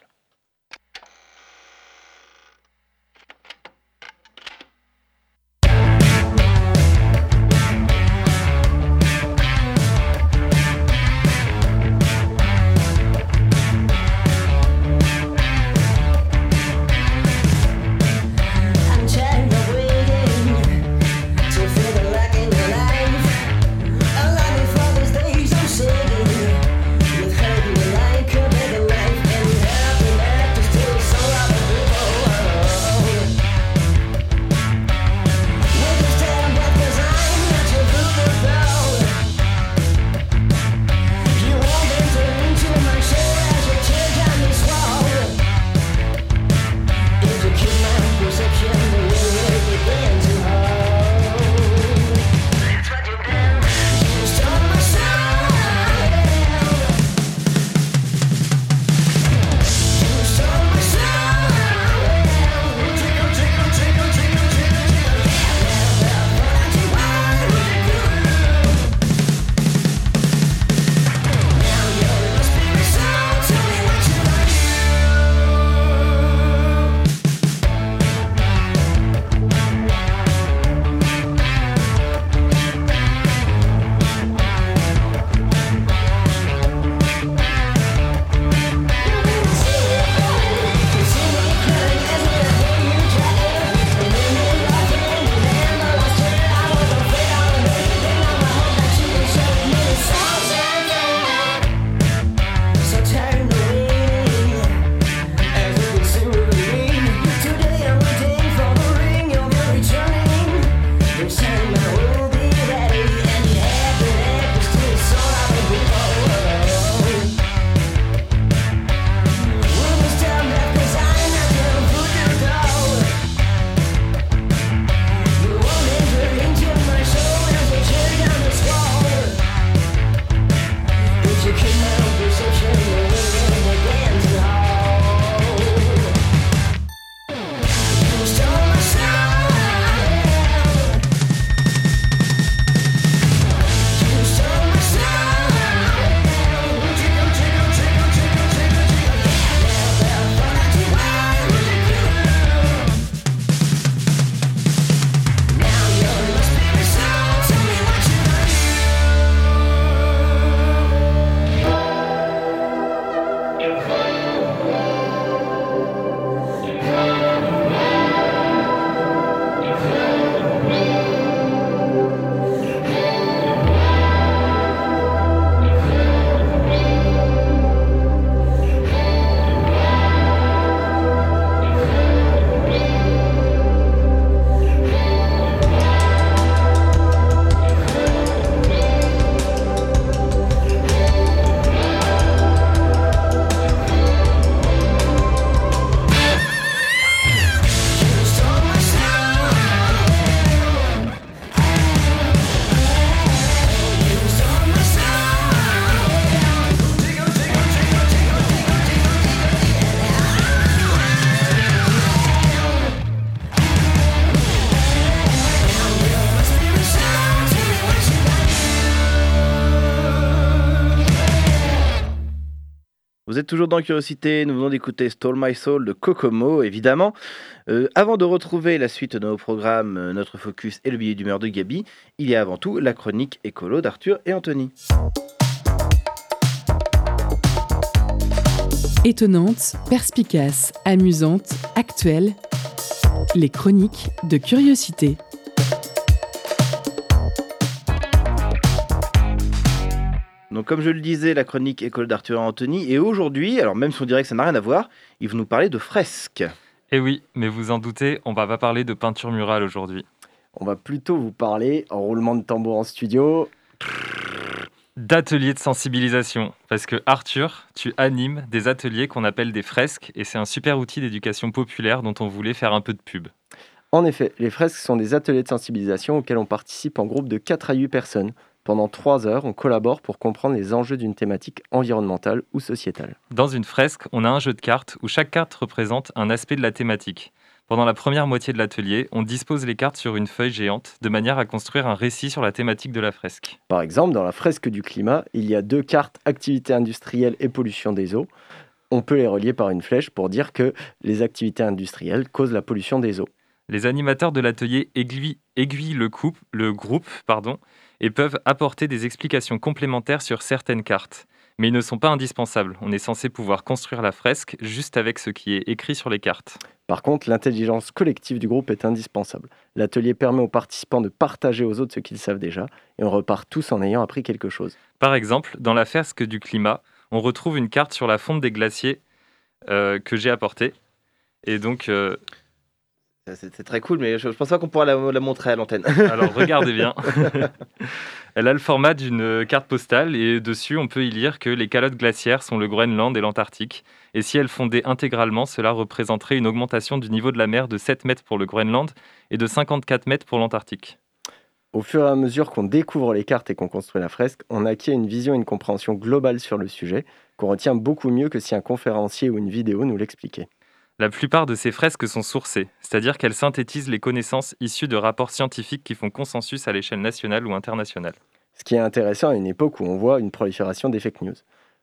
Toujours dans Curiosité, nous venons d'écouter Stole My Soul de Kokomo, évidemment. Euh, avant de retrouver la suite de nos programmes, euh, notre focus et le billet d'humeur de Gabi, il y a avant tout la chronique écolo d'Arthur et Anthony. Étonnante, perspicace, amusante, actuelle. Les chroniques de Curiosité. Donc comme je le disais, la chronique école d'Arthur et Anthony, et aujourd'hui, alors même si on dirait que ça n'a rien à voir, ils vont nous parler de fresques. Eh oui, mais vous en doutez, on va pas parler de peinture murale aujourd'hui. On va plutôt vous parler, en roulement de tambour en studio, D'ateliers de sensibilisation, parce que Arthur, tu animes des ateliers qu'on appelle des fresques, et c'est un super outil d'éducation populaire dont on voulait faire un peu de pub. En effet, les fresques sont des ateliers de sensibilisation auxquels on participe en groupe de 4 à 8 personnes. Pendant 3 heures, on collabore pour comprendre les enjeux d'une thématique environnementale ou sociétale. Dans une fresque, on a un jeu de cartes où chaque carte représente un aspect de la thématique. Pendant la première moitié de l'atelier, on dispose les cartes sur une feuille géante de manière à construire un récit sur la thématique de la fresque. Par exemple, dans la fresque du climat, il y a deux cartes activités industrielles et pollution des eaux. On peut les relier par une flèche pour dire que les activités industrielles causent la pollution des eaux. Les animateurs de l'atelier aiguillent, aiguillent le, couple- le groupe pardon, et peuvent apporter des explications complémentaires sur certaines cartes. Mais ils ne sont pas indispensables. On est censé pouvoir construire la fresque juste avec ce qui est écrit sur les cartes. Par contre, l'intelligence collective du groupe est indispensable. L'atelier permet aux participants de partager aux autres ce qu'ils savent déjà, et on repart tous en ayant appris quelque chose. Par exemple, dans la fresque du climat, on retrouve une carte sur la fonte des glaciers euh, que j'ai apportée. Et donc, euh, C'est très cool, mais je, je pense pas qu'on pourra la, la montrer à l'antenne. alors regardez bien. Elle a le format d'une carte postale et dessus, on peut y lire que les calottes glaciaires sont le Groenland et l'Antarctique. Et si elles fondaient intégralement, cela représenterait une augmentation du niveau de la mer de 7 mètres pour le Groenland et de 54 mètres pour l'Antarctique. Au fur et à mesure qu'on découvre les cartes et qu'on construit la fresque, on acquiert une vision et une compréhension globale sur le sujet, qu'on retient beaucoup mieux que si un conférencier ou une vidéo nous l'expliquait. La plupart de ces fresques sont sourcées, c'est-à-dire qu'elles synthétisent les connaissances issues de rapports scientifiques qui font consensus à l'échelle nationale ou internationale. Ce qui est intéressant à une époque où on voit une prolifération des fake news.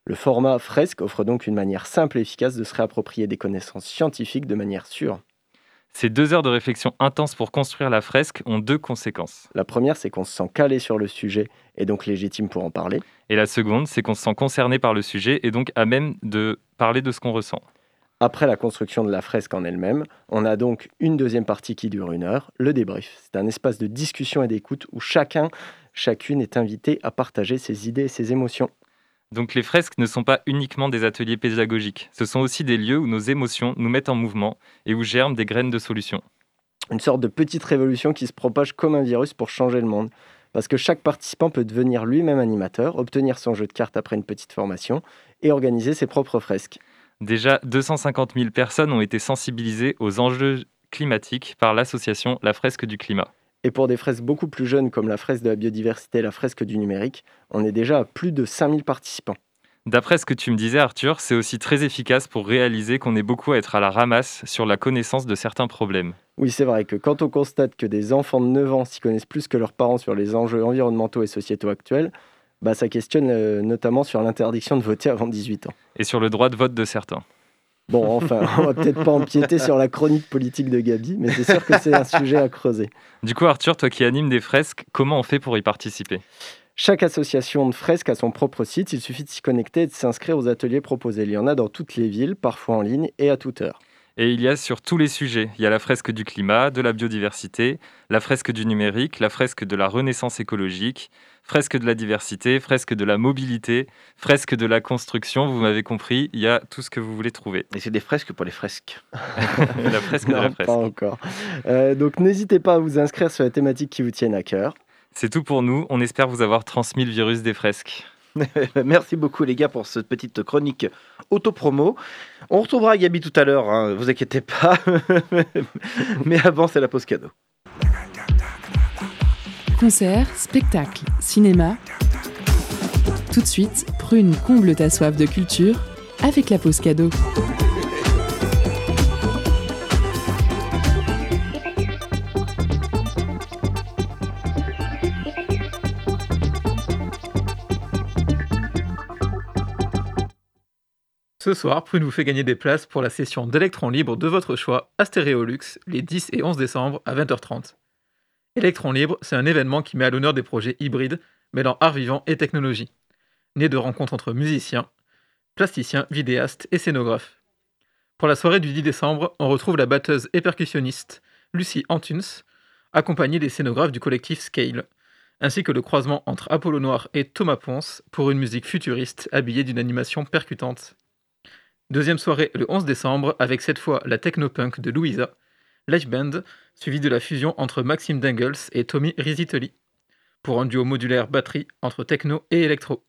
Le format fresque offre donc une manière simple et efficace de se réapproprier des connaissances scientifiques de manière sûre. Ces deux heures de réflexion intense pour construire la fresque ont deux conséquences. La première, c'est qu'on se sent calé sur le sujet et donc légitime pour en parler. Et la seconde, c'est qu'on se sent concerné par le sujet et donc à même de parler de ce qu'on ressent. Après la construction de la fresque en elle-même, on a donc une deuxième partie qui dure une heure, le débrief. C'est un espace de discussion et d'écoute où chacun, chacune est invité à partager ses idées et ses émotions. Donc les fresques ne sont pas uniquement des ateliers pédagogiques, ce sont aussi des lieux où nos émotions nous mettent en mouvement et où germent des graines de solutions. Une sorte de petite révolution qui se propage comme un virus pour changer le monde. Parce que chaque participant peut devenir lui-même animateur, obtenir son jeu de cartes après une petite formation et organiser ses propres fresques. Déjà, 250 000 personnes ont été sensibilisées aux enjeux climatiques par l'association La Fresque du Climat. Et pour des fresques beaucoup plus jeunes comme la fresque de la biodiversité et la fresque du numérique, on est déjà à plus de 5000 participants. D'après ce que tu me disais, Arthur, c'est aussi très efficace pour réaliser qu'on est beaucoup à être à la ramasse sur la connaissance de certains problèmes. Oui, c'est vrai que quand on constate que des enfants de 9 ans s'y connaissent plus que leurs parents sur les enjeux environnementaux et sociétaux actuels, bah, ça questionne euh, notamment sur l'interdiction de voter avant 18 ans. Et sur le droit de vote de certains. Bon, enfin, on va peut-être pas empiéter sur la chronique politique de Gabi, mais c'est sûr que c'est un sujet à creuser. Du coup, Arthur, toi qui animes des fresques, comment on fait pour y participer? Chaque association de fresques a son propre site, il suffit de s'y connecter et de s'inscrire aux ateliers proposés. Il y en a dans toutes les villes, parfois en ligne et à toute heure. Et il y a sur tous les sujets. Il y a la fresque du climat, de la biodiversité, la fresque du numérique, la fresque de la renaissance écologique, fresque de la diversité, fresque de la mobilité, fresque de la construction. Vous m'avez compris, il y a tout ce que vous voulez trouver. Et c'est des fresques pour les fresques. la fresque de Non, la fresque. Pas encore. Euh, donc n'hésitez pas à vous inscrire sur les thématiques qui vous tiennent à cœur. C'est tout pour nous. On espère vous avoir transmis le virus des fresques. Merci beaucoup les gars pour cette petite chronique auto-promo. On retrouvera Gabi tout à l'heure, hein, vous inquiétez pas. Mais avant, c'est la pause cadeau. Concerts, spectacles, cinéma. Tout de suite, prune comble ta soif de culture avec la pause cadeau. Ce soir, Prune vous fait gagner des places pour la session d'électrons libres de votre choix à Stéréolux les 10 et 11 décembre à 20h30. Électron libre, c'est un événement qui met à l'honneur des projets hybrides mêlant art vivant et technologie, né de rencontres entre musiciens, plasticiens, vidéastes et scénographes. Pour la soirée du 10 décembre, on retrouve la batteuse et percussionniste Lucie Antuns, accompagnée des scénographes du collectif Scale, ainsi que le croisement entre Apollo Noir et Thomas Ponce pour une musique futuriste habillée d'une animation percutante. Deuxième soirée le 11 décembre avec cette fois la technopunk de Louisa, Live Band, suivi de la fusion entre Maxime Dengels et Tommy Risitoli, pour un duo modulaire batterie entre techno et électro.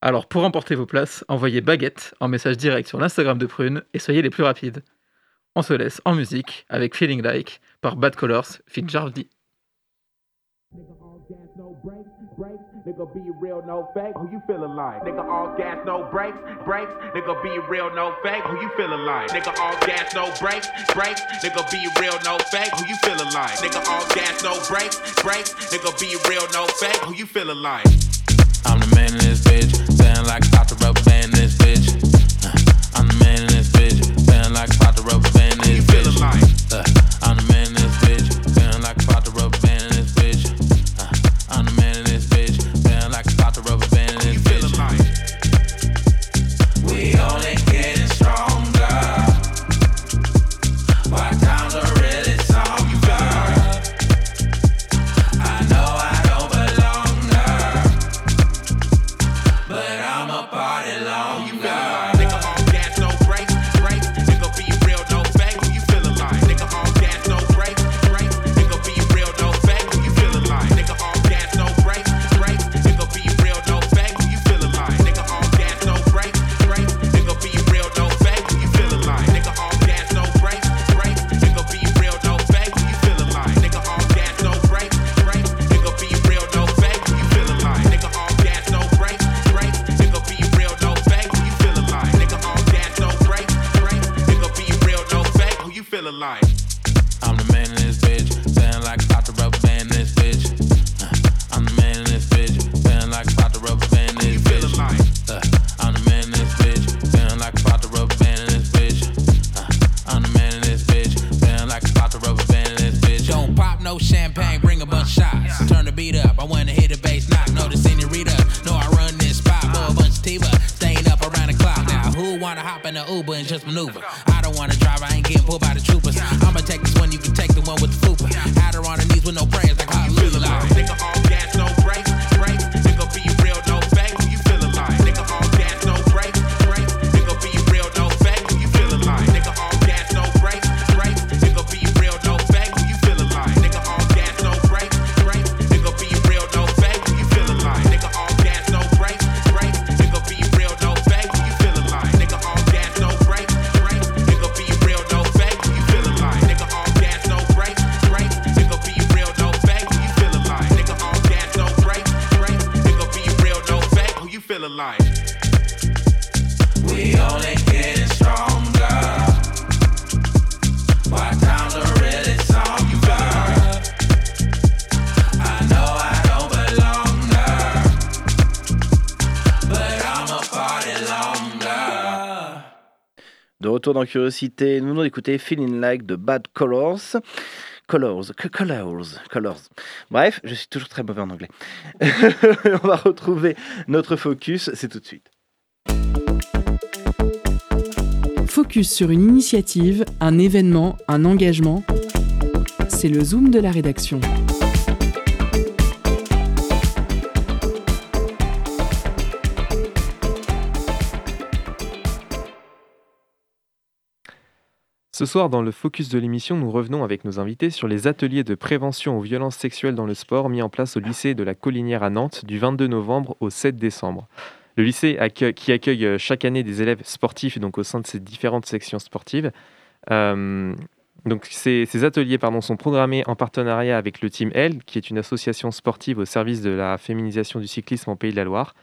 Alors pour remporter vos places, envoyez baguette en message direct sur l'Instagram de Prune et soyez les plus rapides. On se laisse en musique avec Feeling Like par Bad Colors, Fit Jardy. Nigga be real, no fake. Who you feeling like? Nigga all gas, no brakes, brakes. Nigga be real, no fake. Who you feeling like? Nigga all gas, no brakes, brakes. Nigga be real, no fake. Who you feeling like? Nigga all gas, no brakes, brakes. Nigga be real, no fake. Who you feeling like? I'm the man in this bitch. Sound like Dr. Rubber Band this bitch. Uh, I'm the man in this this maneuver. Dans Curiosité, nous venons d'écouter Feeling Like de Bad Colors. Colors, colors, colors. Bref, je suis toujours très mauvais en anglais. On va retrouver notre focus, c'est tout de suite. Focus sur une initiative, un événement, un engagement. C'est le zoom de la rédaction. Ce soir, dans le focus de l'émission, nous revenons avec nos invités sur les ateliers de prévention aux violences sexuelles dans le sport mis en place au lycée de la Collinière à Nantes du 22 novembre au 7 décembre. Le lycée qui accueille euh, chaque année des élèves sportifs donc au sein de ces différentes sections sportives. Euh, donc ces, ces ateliers pardon, sont programmés en partenariat avec le Team L, qui est une association sportive au service de la féminisation du cyclisme en Pays de la Loire.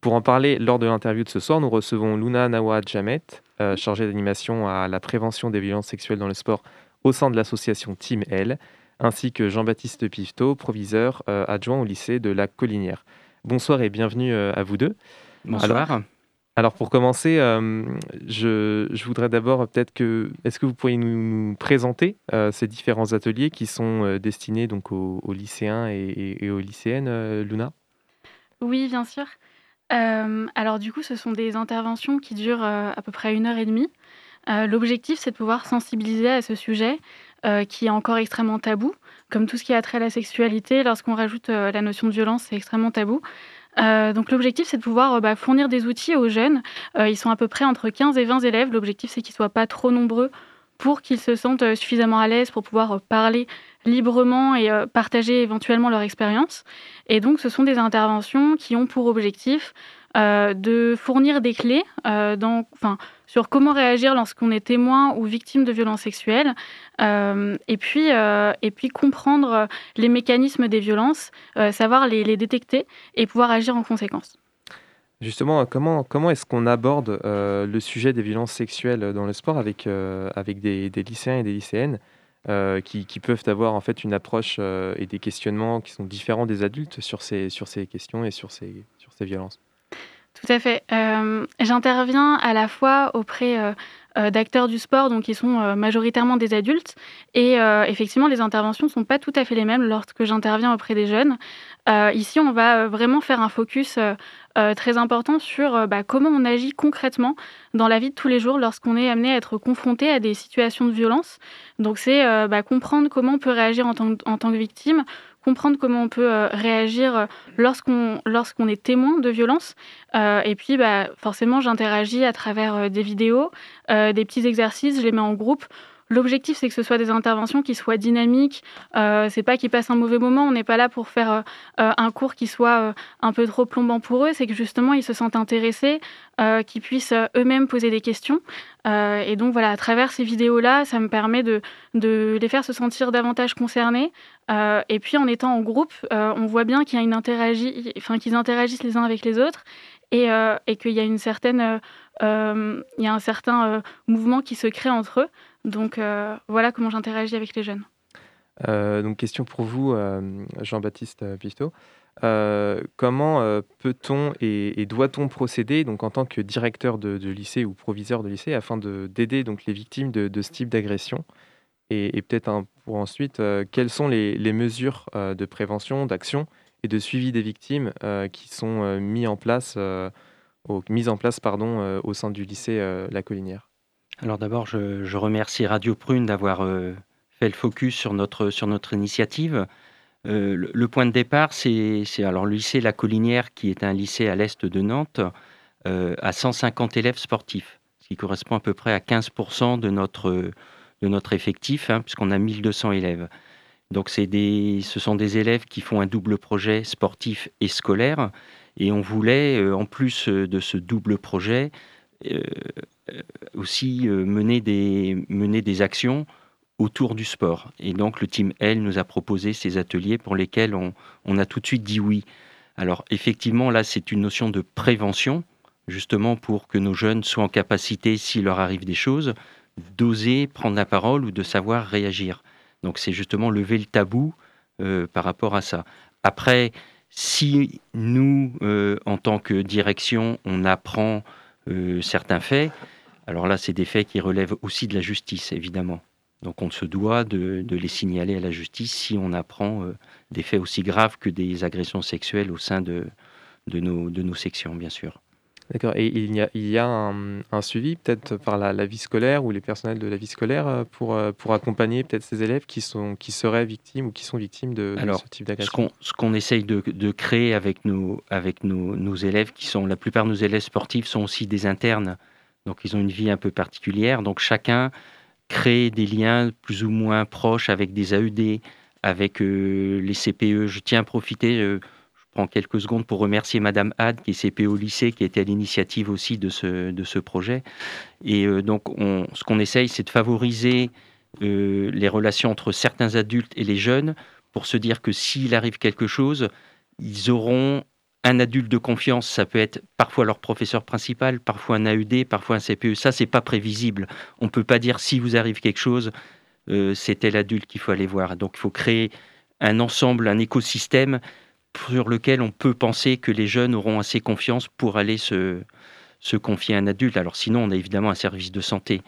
Pour en parler lors de l'interview de ce soir, nous recevons Luna Nawad Jamet, euh, chargée d'animation à la prévention des violences sexuelles dans le sport au sein de l'association Team L, ainsi que Jean-Baptiste Pifto, proviseur euh, adjoint au lycée de la Collinière. Bonsoir et bienvenue euh, à vous deux. Bonsoir. Alors, Alors pour commencer, euh, je, je voudrais d'abord peut-être que, est-ce que vous pourriez nous, nous présenter euh, ces différents ateliers qui sont euh, destinés donc aux, aux lycéens et, et- et aux lycéennes, euh, Luna? Oui, bien sûr. Euh, alors du coup, ce sont des interventions qui durent euh, à peu près une heure et demie. Euh, L'objectif, c'est de pouvoir sensibiliser à ce sujet qui est encore extrêmement tabou. Comme tout ce qui a trait à la sexualité, lorsqu'on rajoute la notion de violence, c'est extrêmement tabou. Donc l'objectif, c'est de pouvoir bah, fournir des outils aux jeunes. Ils sont à peu près entre 15 et 20 élèves. L'objectif, c'est qu'ils ne soient pas trop nombreux pour qu'ils se sentent suffisamment à l'aise pour pouvoir parler librement et euh, partager éventuellement leur expérience. Et donc, ce sont des interventions qui ont pour objectif euh, de fournir des clés euh, sur comment réagir lorsqu'on est témoin ou victime de violences sexuelles, et, puis, et puis comprendre les mécanismes des violences, savoir les, détecter et pouvoir agir en conséquence. Justement, comment, comment est-ce qu'on aborde le sujet des violences sexuelles dans le sport avec, avec des lycéens et des lycéennes? Euh, qui, peuvent avoir en fait une approche euh, et des questionnements qui sont différents des adultes sur ces, sur ces questions et sur ces, sur ces violences Tout à fait. Euh, J'interviens à la fois auprès d'acteurs du sport, donc qui sont majoritairement des adultes, et effectivement, les interventions ne sont pas tout à fait les mêmes lorsque j'interviens auprès des jeunes. Ici, on va vraiment faire un focus euh, très important sur euh, bah, comment on agit concrètement dans la vie de tous les jours lorsqu'on est amené à être confronté à des situations de violence. Donc, c'est euh, bah, comprendre comment on peut réagir en tant, en tant que victime, comprendre comment on peut réagir lorsqu'on lorsqu'on est témoin de violence. Et puis, bah, forcément, j'interagis à travers des vidéos, des petits exercices, je les mets en groupe. L'objectif, c'est que ce soit des interventions qui soient dynamiques. Euh, c'est pas qu'ils passent un mauvais moment. On n'est pas là pour faire euh, euh, un cours qui soit euh, un peu trop plombant pour eux. C'est que justement, ils se sentent intéressés, qu'ils puissent eux-mêmes poser des questions. Et donc, voilà, à travers ces vidéos-là, ça me permet de, les faire se sentir davantage concernés. Et puis, en étant en groupe, on voit bien qu'il y a une interagi... enfin, qu'ils interagissent les uns avec les autres et, qu'il y a une certaine, il y a un certain mouvement qui se crée entre eux. Donc euh, voilà comment j'interagis avec les jeunes. Euh, donc, question pour vous, euh, Jean-Baptiste Pisto. Comment peut-on et, doit-on procéder donc, en tant que directeur de, lycée ou proviseur de lycée afin de- d'aider donc, les victimes de, ce type d'agression? Et, peut-être pour ensuite, quelles sont les, mesures de prévention, d'action et de suivi des victimes qui sont euh, mis en place, au, mises en place pardon, au sein du lycée La Collinière? Alors d'abord, je, remercie Radio Prune d'avoir euh, fait le focus sur notre, sur notre initiative. Euh, le, point de départ, c'est le lycée La Collinière, qui est un lycée à l'est de Nantes, euh, à 150 élèves sportifs, ce qui correspond à peu près à 15% de notre, de notre effectif, hein, puisqu'on a 1200 élèves. Donc des, ce sont des élèves qui font un double projet sportif et scolaire. Et on voulait, euh, en plus de ce double projet, aussi euh, mener, des, mener des actions autour du sport. Et donc le Team L nous a proposé ces ateliers pour lesquels on, on a tout de suite dit oui. Alors effectivement, là, c'est une notion de prévention, justement pour que nos jeunes soient en capacité, s'il leur arrive des choses, d'oser prendre la parole ou de savoir réagir. Donc c'est justement lever le tabou euh, par rapport à ça. Après, si nous, euh, en tant que direction, on apprend euh, certains faits, alors là, c'est des faits qui relèvent aussi de la justice, évidemment. Donc on se doit de, de les signaler à la justice si on apprend euh, des faits aussi graves que des agressions sexuelles au sein de, de, nos, de nos sections, bien sûr. D'accord. Et il y a, il y a un, un suivi peut-être par la, la vie scolaire ou les personnels de la vie scolaire euh, pour, euh, pour accompagner peut-être ces élèves qui, sont, qui seraient victimes ou qui sont victimes de, de Alors, ce type ce d'agression qu'on ce qu'on essaye de, de créer avec, nos, avec nos, nos élèves, qui sont la plupart de nos élèves sportifs sont aussi des internes, donc ils ont une vie un peu particulière. Donc chacun crée des liens plus ou moins proches avec des AED, avec euh, les CPE. Je tiens à profiter, euh, je prends quelques secondes pour remercier Madame Had, qui est CPE au lycée, qui était à l'initiative aussi de ce, de ce projet. Et euh, donc, on, ce qu'on essaye, c'est de favoriser les relations entre certains adultes et les jeunes pour se dire que s'il arrive quelque chose, ils auront un adulte de confiance. Ça peut être parfois leur professeur principal, parfois un AED, parfois un CPE. Ça, c'est pas prévisible. On ne peut pas dire si vous arrive quelque chose, euh, c'est tel adulte qu'il faut aller voir. Donc, il faut créer un ensemble, un écosystème sur lequel on peut penser que les jeunes auront assez confiance pour aller se, confier à un adulte. Alors sinon, on a évidemment un service de santé.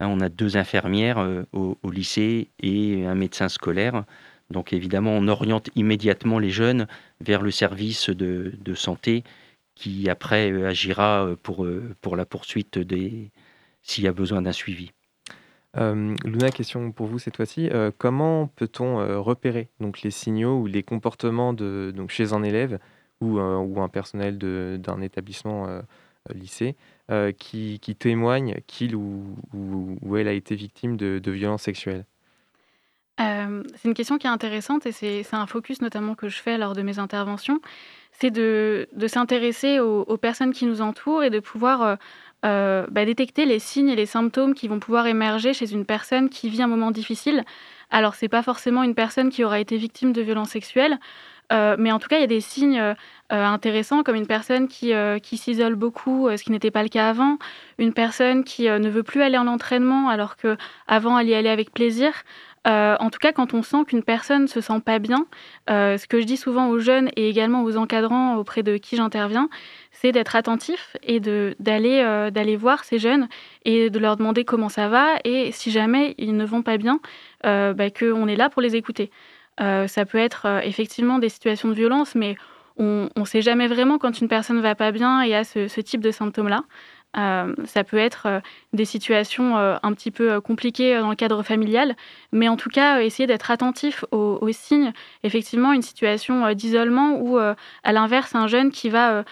Hein, on a deux infirmières euh, au lycée et un médecin scolaire. Donc évidemment, on oriente immédiatement les jeunes vers le service de, santé qui après euh, agira euh, pour, euh, pour la poursuite s'il y a besoin d'un suivi. Euh, Luna, question pour vous cette fois-ci. Comment peut-on repérer donc, les signaux ou les comportements de, donc, chez un élève ou, ou un personnel d'un établissement lycée qui, qui témoigne qu'il ou, ou- ou elle a été victime de, de violences sexuelles? Euh, c'est une question qui est intéressante et c'est un focus notamment que je fais lors de mes interventions. C'est de, s'intéresser aux, personnes qui nous entourent et de pouvoir euh, euh, bah, détecter les signes et les symptômes qui vont pouvoir émerger chez une personne qui vit un moment difficile. Alors, c'est pas forcément une personne qui aura été victime de violences sexuelles, mais en tout cas, il y a des signes intéressants comme une personne qui, qui s'isole beaucoup, ce qui n'était pas le cas avant, une personne qui ne veut plus aller en entraînement alors que avant elle y allait avec plaisir. Euh, en tout cas, quand on sent qu'une personne se sent pas bien, euh, ce que je dis souvent aux jeunes et également aux encadrants auprès de qui j'interviens, c'est d'être attentif et euh, d'aller voir ces jeunes et de leur demander comment ça va et si jamais ils ne vont pas bien, bah, qu'on est là pour les écouter. Ça peut être effectivement des situations de violence, mais on ne sait jamais vraiment quand une personne va pas bien et a ce type de symptômes-là. Euh, ça peut être euh, des situations euh, un petit peu compliquées dans le cadre familial, mais en tout cas, essayer d'être attentif aux, signes. Effectivement, une situation d'isolement ou, à l'inverse, un jeune qui va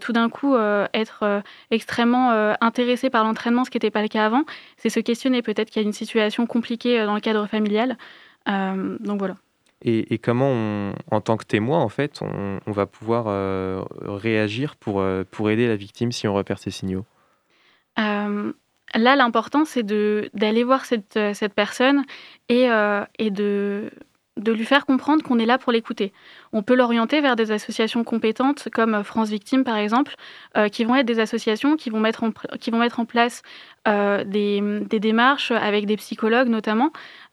tout d'un coup être extrêmement intéressé par l'entraînement, ce qui n'était pas le cas avant, c'est se questionner peut-être qu'il y a une situation compliquée dans le cadre familial. Donc voilà. et, comment, en tant que témoin, en fait, on, va pouvoir réagir pour, pour aider la victime si on repère ces signaux? Euh, là, l'important, c'est d'aller voir cette, euh, cette personne et, euh, et de, de lui faire comprendre qu'on est là pour l'écouter. On peut l'orienter vers des associations compétentes comme France Victime, par exemple, qui vont être des associations qui vont mettre en, qui vont mettre en place des, des démarches avec des psychologues notamment.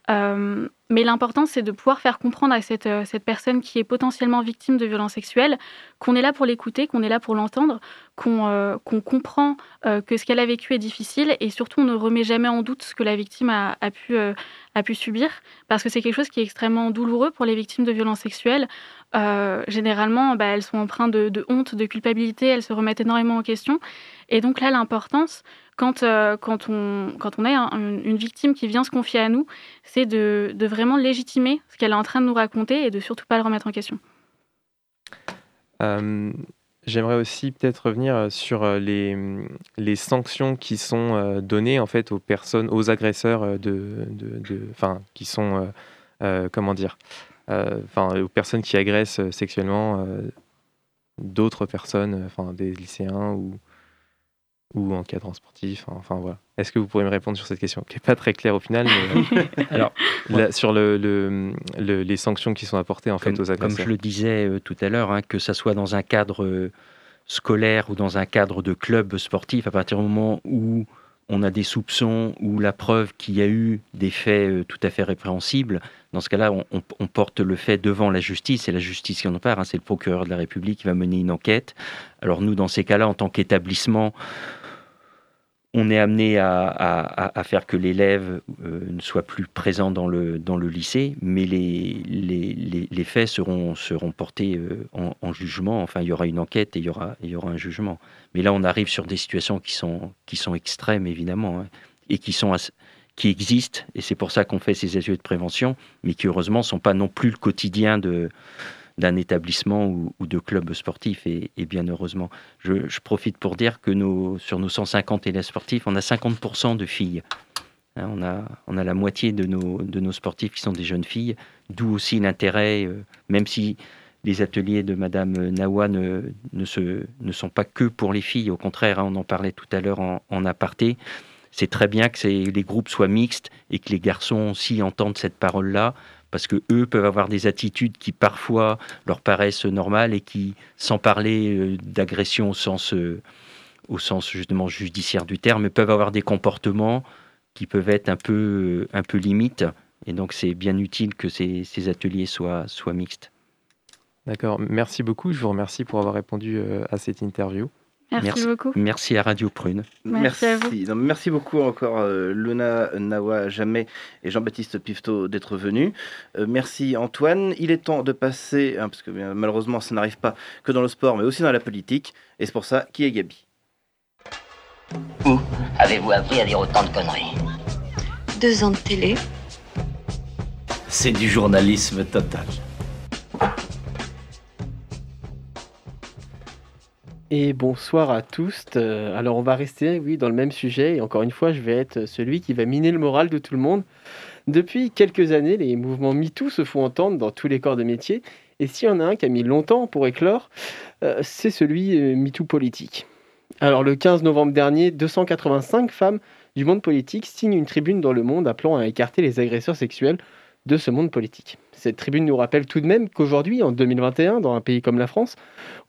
Euh, mais l'important, c'est de pouvoir faire comprendre à cette, euh, cette personne qui est potentiellement victime de violences sexuelles qu'on est là pour l'écouter, qu'on est là pour l'entendre, qu'on euh, comprend que ce qu'elle a vécu est difficile et surtout on ne remet jamais en doute ce que la victime a, pu, subir parce que c'est quelque chose qui est extrêmement douloureux pour les victimes de violences sexuelles. Généralement, bah, elles sont empreintes de honte, de culpabilité, elles se remettent énormément en question. Et donc là, l'importance, quand, euh, quand, on, quand on a un- une, victime qui vient se confier à nous, c'est de, vraiment légitimer ce qu'elle est en train de nous raconter et de surtout pas le remettre en question. Euh, J'aimerais aussi peut-être revenir euh, sur les, les sanctions qui sont données en fait aux personnes, aux agresseurs de, de, enfin, qui sont, comment dire, enfin, aux personnes qui agressent sexuellement d'autres personnes, enfin, des lycéens ou ou encadrants sportifs, enfin voilà. Est-ce que vous pourriez me répondre sur cette question qui n'est pas très claire au final, mais euh, Alors, là, sur le, le- le- les sanctions qui sont apportées en fait aux comme agresseurs je le disais euh, tout à l'heure, hein, que ça soit dans un cadre euh, scolaire ou dans un cadre de club sportif, à partir du moment où on a des soupçons ou la preuve qu'il y a eu des faits euh, tout à fait répréhensibles, dans ce cas-là, on, porte le fait devant la justice, c'est la justice qui en part, hein, c'est le procureur de la République qui va mener une enquête. Alors nous, dans ces cas-là, en tant qu'établissement, on est amené à, faire que l'élève euh, ne soit plus présent dans le, lycée, mais les, faits seront, portés euh, en, en jugement. Enfin, il y aura une enquête et il y aura un jugement. Mais là, on arrive sur des situations qui sont, qui sont extrêmes, évidemment, hein, et qui, sont qui existent. Et c'est pour ça qu'on fait ces ateliers de prévention, mais qui, heureusement, ne sont pas non plus le quotidien de d'un établissement ou, de club sportif, et, bien heureusement. Je, profite pour dire que sur nos 150 élèves sportifs, on a 50% de filles. Hein, on, a, on a la moitié de nos, de nos sportifs qui sont des jeunes filles, d'où aussi l'intérêt, euh, même si les ateliers de Madame Nawa ne, ne, se, ne sont pas que pour les filles, au contraire, hein, on en parlait tout à l'heure en, en aparté, c'est très bien que les groupes soient mixtes et que les garçons aussi entendent cette parole-là, parce que eux peuvent avoir des attitudes qui parfois leur paraissent normales et qui, sans parler euh, d'agression au sens, euh, au sens justement judiciaire du terme, peuvent avoir des comportements qui peuvent être un peu, euh, un peu limites. Et donc c'est bien utile que ces, ces ateliers soient, soient mixtes. D'accord, merci beaucoup. Je vous remercie pour avoir répondu euh, à cette interview. Merci beaucoup. Merci à Radio Prune. Merci à vous. Non, merci beaucoup encore euh, Luna Nawa Jamais et Jean-Baptiste Pifto d'être venus. Euh, merci Antoine. Il est temps de passer, hein, parce que bien, malheureusement ça n'arrive pas que dans le sport, mais aussi dans la politique. Et c'est pour ça, qui est Gabi? Où avez-vous appris à dire autant de conneries? Deux ans de télé. C'est du journalisme total. Et bonsoir à tous. Euh, Alors on va rester, oui, dans le même sujet. Et encore une fois, je vais être celui qui va miner le moral de tout le monde. Depuis quelques années, les mouvements MeToo se font entendre dans tous les corps de métier. Et s'il y en a un qui a mis longtemps pour éclore, euh, c'est celui euh, MeToo politique. Alors le 15 novembre dernier, 285 femmes du monde politique signent une tribune dans Le Monde appelant à écarter les agresseurs sexuels de ce monde politique. Cette tribune nous rappelle tout de même qu'aujourd'hui, en 2021, dans un pays comme la France,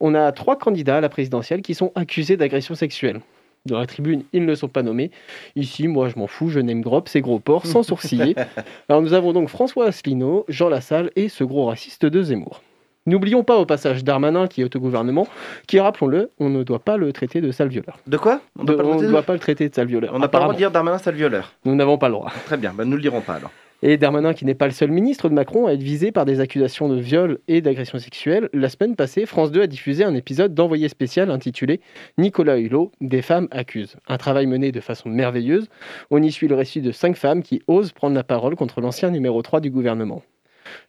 on a trois candidats à la présidentielle qui sont accusés d'agression sexuelle. Dans la tribune, ils ne sont pas nommés. Ici, moi, je m'en fous, je n'aime drop ces gros porcs sans sourciller. Alors nous avons donc François Asselineau, Jean Lassalle et ce gros raciste de Zemmour. N'oublions pas au passage Darmanin qui est au gouvernement, qui, rappelons-le, on ne doit pas le traiter de sale violeur. De quoi? On ne doit pas le traiter de sale violeur. On n'a pas le droit de dire Darmanin sale violeur. Nous n'avons pas le droit. Très bien, bah, nous ne le dirons pas alors. Et Darmanin, qui n'est pas le seul ministre de Macron à être visé par des accusations de viol et d'agression sexuelle, la semaine passée, France 2 a diffusé un épisode d'envoyé spécial intitulé Nicolas Hulot, des femmes accusent. Un travail mené de façon merveilleuse. On y suit le récit de cinq femmes qui osent prendre la parole contre l'ancien numéro 3 du gouvernement.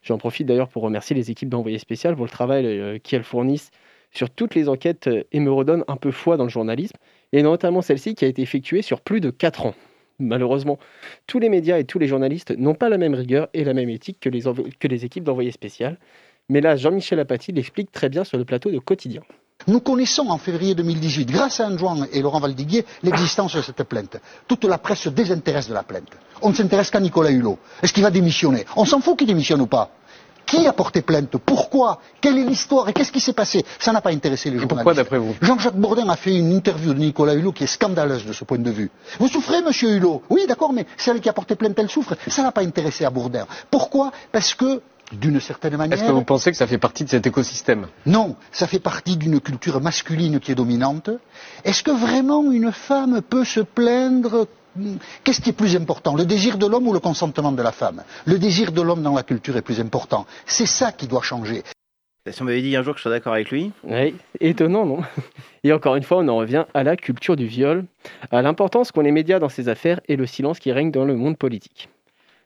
J'en profite d'ailleurs pour remercier les équipes d'envoyé spécial pour le travail euh, qu'elles fournissent sur toutes les enquêtes euh, et me redonnent un peu foi dans le journalisme, et notamment celle-ci qui a été effectuée sur plus de 4 ans. Malheureusement, tous les médias et tous les journalistes n'ont pas la même rigueur et la même éthique que les, équipes d'envoyé spécial. Mais là, Jean-Michel Apathy l'explique très bien sur le plateau de Quotidien. Nous connaissons en février 2018, grâce à Antoine et Laurent Valdiguier, l'existence de cette plainte. Toute la presse se désintéresse de la plainte. On ne s'intéresse qu'à Nicolas Hulot. Est-ce qu'il va démissionner? On s'en fout qu'il démissionne ou pas. Qui a porté plainte Pourquoi Quelle est l'histoire Et qu'est-ce qui s'est passé Ça n'a pas intéressé les journalistes. pourquoi, d'après vous Jean-Jacques Bourdin a fait une interview de Nicolas Hulot qui est scandaleuse de ce point de vue. Vous souffrez, monsieur Hulot Oui, d'accord, mais celle qui a porté plainte, elle souffre. Ça n'a pas intéressé à Bourdin. Pourquoi Parce que, d'une certaine manière... Est-ce que vous pensez que ça fait partie de cet écosystème Non, ça fait partie d'une culture masculine qui est dominante. Est-ce que vraiment une femme peut se plaindre Qu'est-ce qui est plus important, le désir de l'homme ou le consentement de la femme? Le désir de l'homme dans la culture est plus important. C'est ça qui doit changer. Si on m'avait dit un jour que je serais d'accord avec lui. Oui, étonnant, non? Et encore une fois, on en revient à la culture du viol, à l'importance qu'ont les médias dans ces affaires et le silence qui règne dans le monde politique.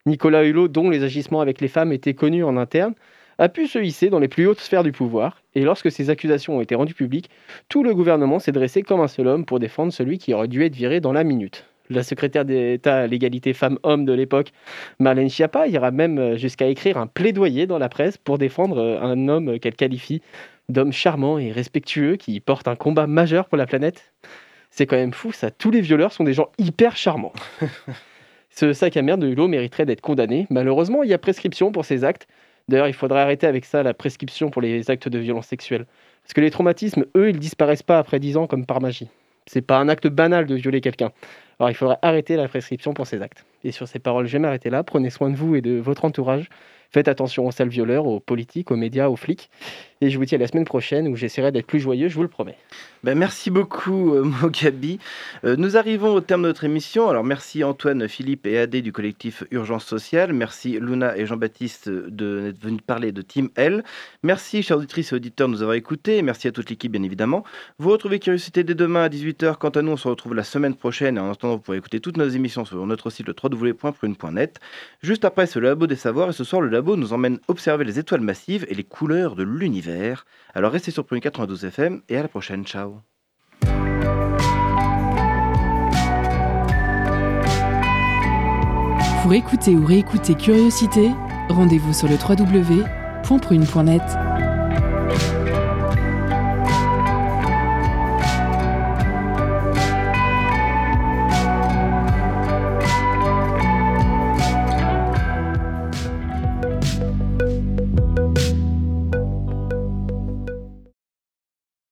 Nicolas Hulot, dont les agissements avec les femmes étaient connus en interne, a pu se hisser dans les plus hautes sphères du pouvoir, et lorsque ces accusations ont été rendues publiques, tout le gouvernement s'est dressé comme un seul homme pour défendre celui qui aurait dû être viré dans la minute. La secrétaire d'État à l'égalité femmes-hommes de l'époque, Marlène Schiappa, ira même euh, jusqu'à écrire un plaidoyer dans la presse pour défendre euh, un homme qu'elle qualifie d'homme charmant et respectueux qui porte un combat majeur pour la planète. C'est quand même fou, ça. Tous les violeurs sont des gens hyper charmants. Ce sac à merde de Hulot mériterait d'être condamné. Malheureusement, il y a prescription pour ces actes. D'ailleurs, il faudrait arrêter avec ça la prescription pour les actes de violence sexuelle. Parce que les traumatismes, eux, ils disparaissent pas après 10 ans comme par magie. C'est pas un acte banal de violer quelqu'un. Alors il faudrait arrêter la prescription pour ces actes. Et sur ces paroles, je vais m'arrêter là. Prenez soin de vous et de votre entourage. Faites attention aux sales violeurs, aux politiques, aux médias, aux flics. Et je vous dis à la semaine prochaine où j'essaierai d'être plus joyeux, je vous le promets. Ben, merci beaucoup, euh, Mogabi. Euh, nous arrivons au terme de notre émission. Alors, merci Antoine, Philippe et Adé du collectif Urgence Sociale. Merci Luna et Jean-Baptiste d'être venus parler de Team L. Merci, chers auditrices et auditeurs, de nous avoir écoutés. Merci à toute l'équipe, bien évidemment. Vous retrouvez Curiosité dès demain à 18h. Quant à nous, on se retrouve la semaine prochaine. Et en attendant, vous pourrez écouter toutes nos émissions sur notre site le www.prune.net. Juste après, c'est le Labo des Savoirs. Et ce soir, le Nous emmène observer les étoiles massives et les couleurs de l'univers. Alors, restez sur Prune 92 FM et à la prochaine. Ciao. Pour écouter ou réécouter Curiosité, rendez-vous sur le www.prune.net.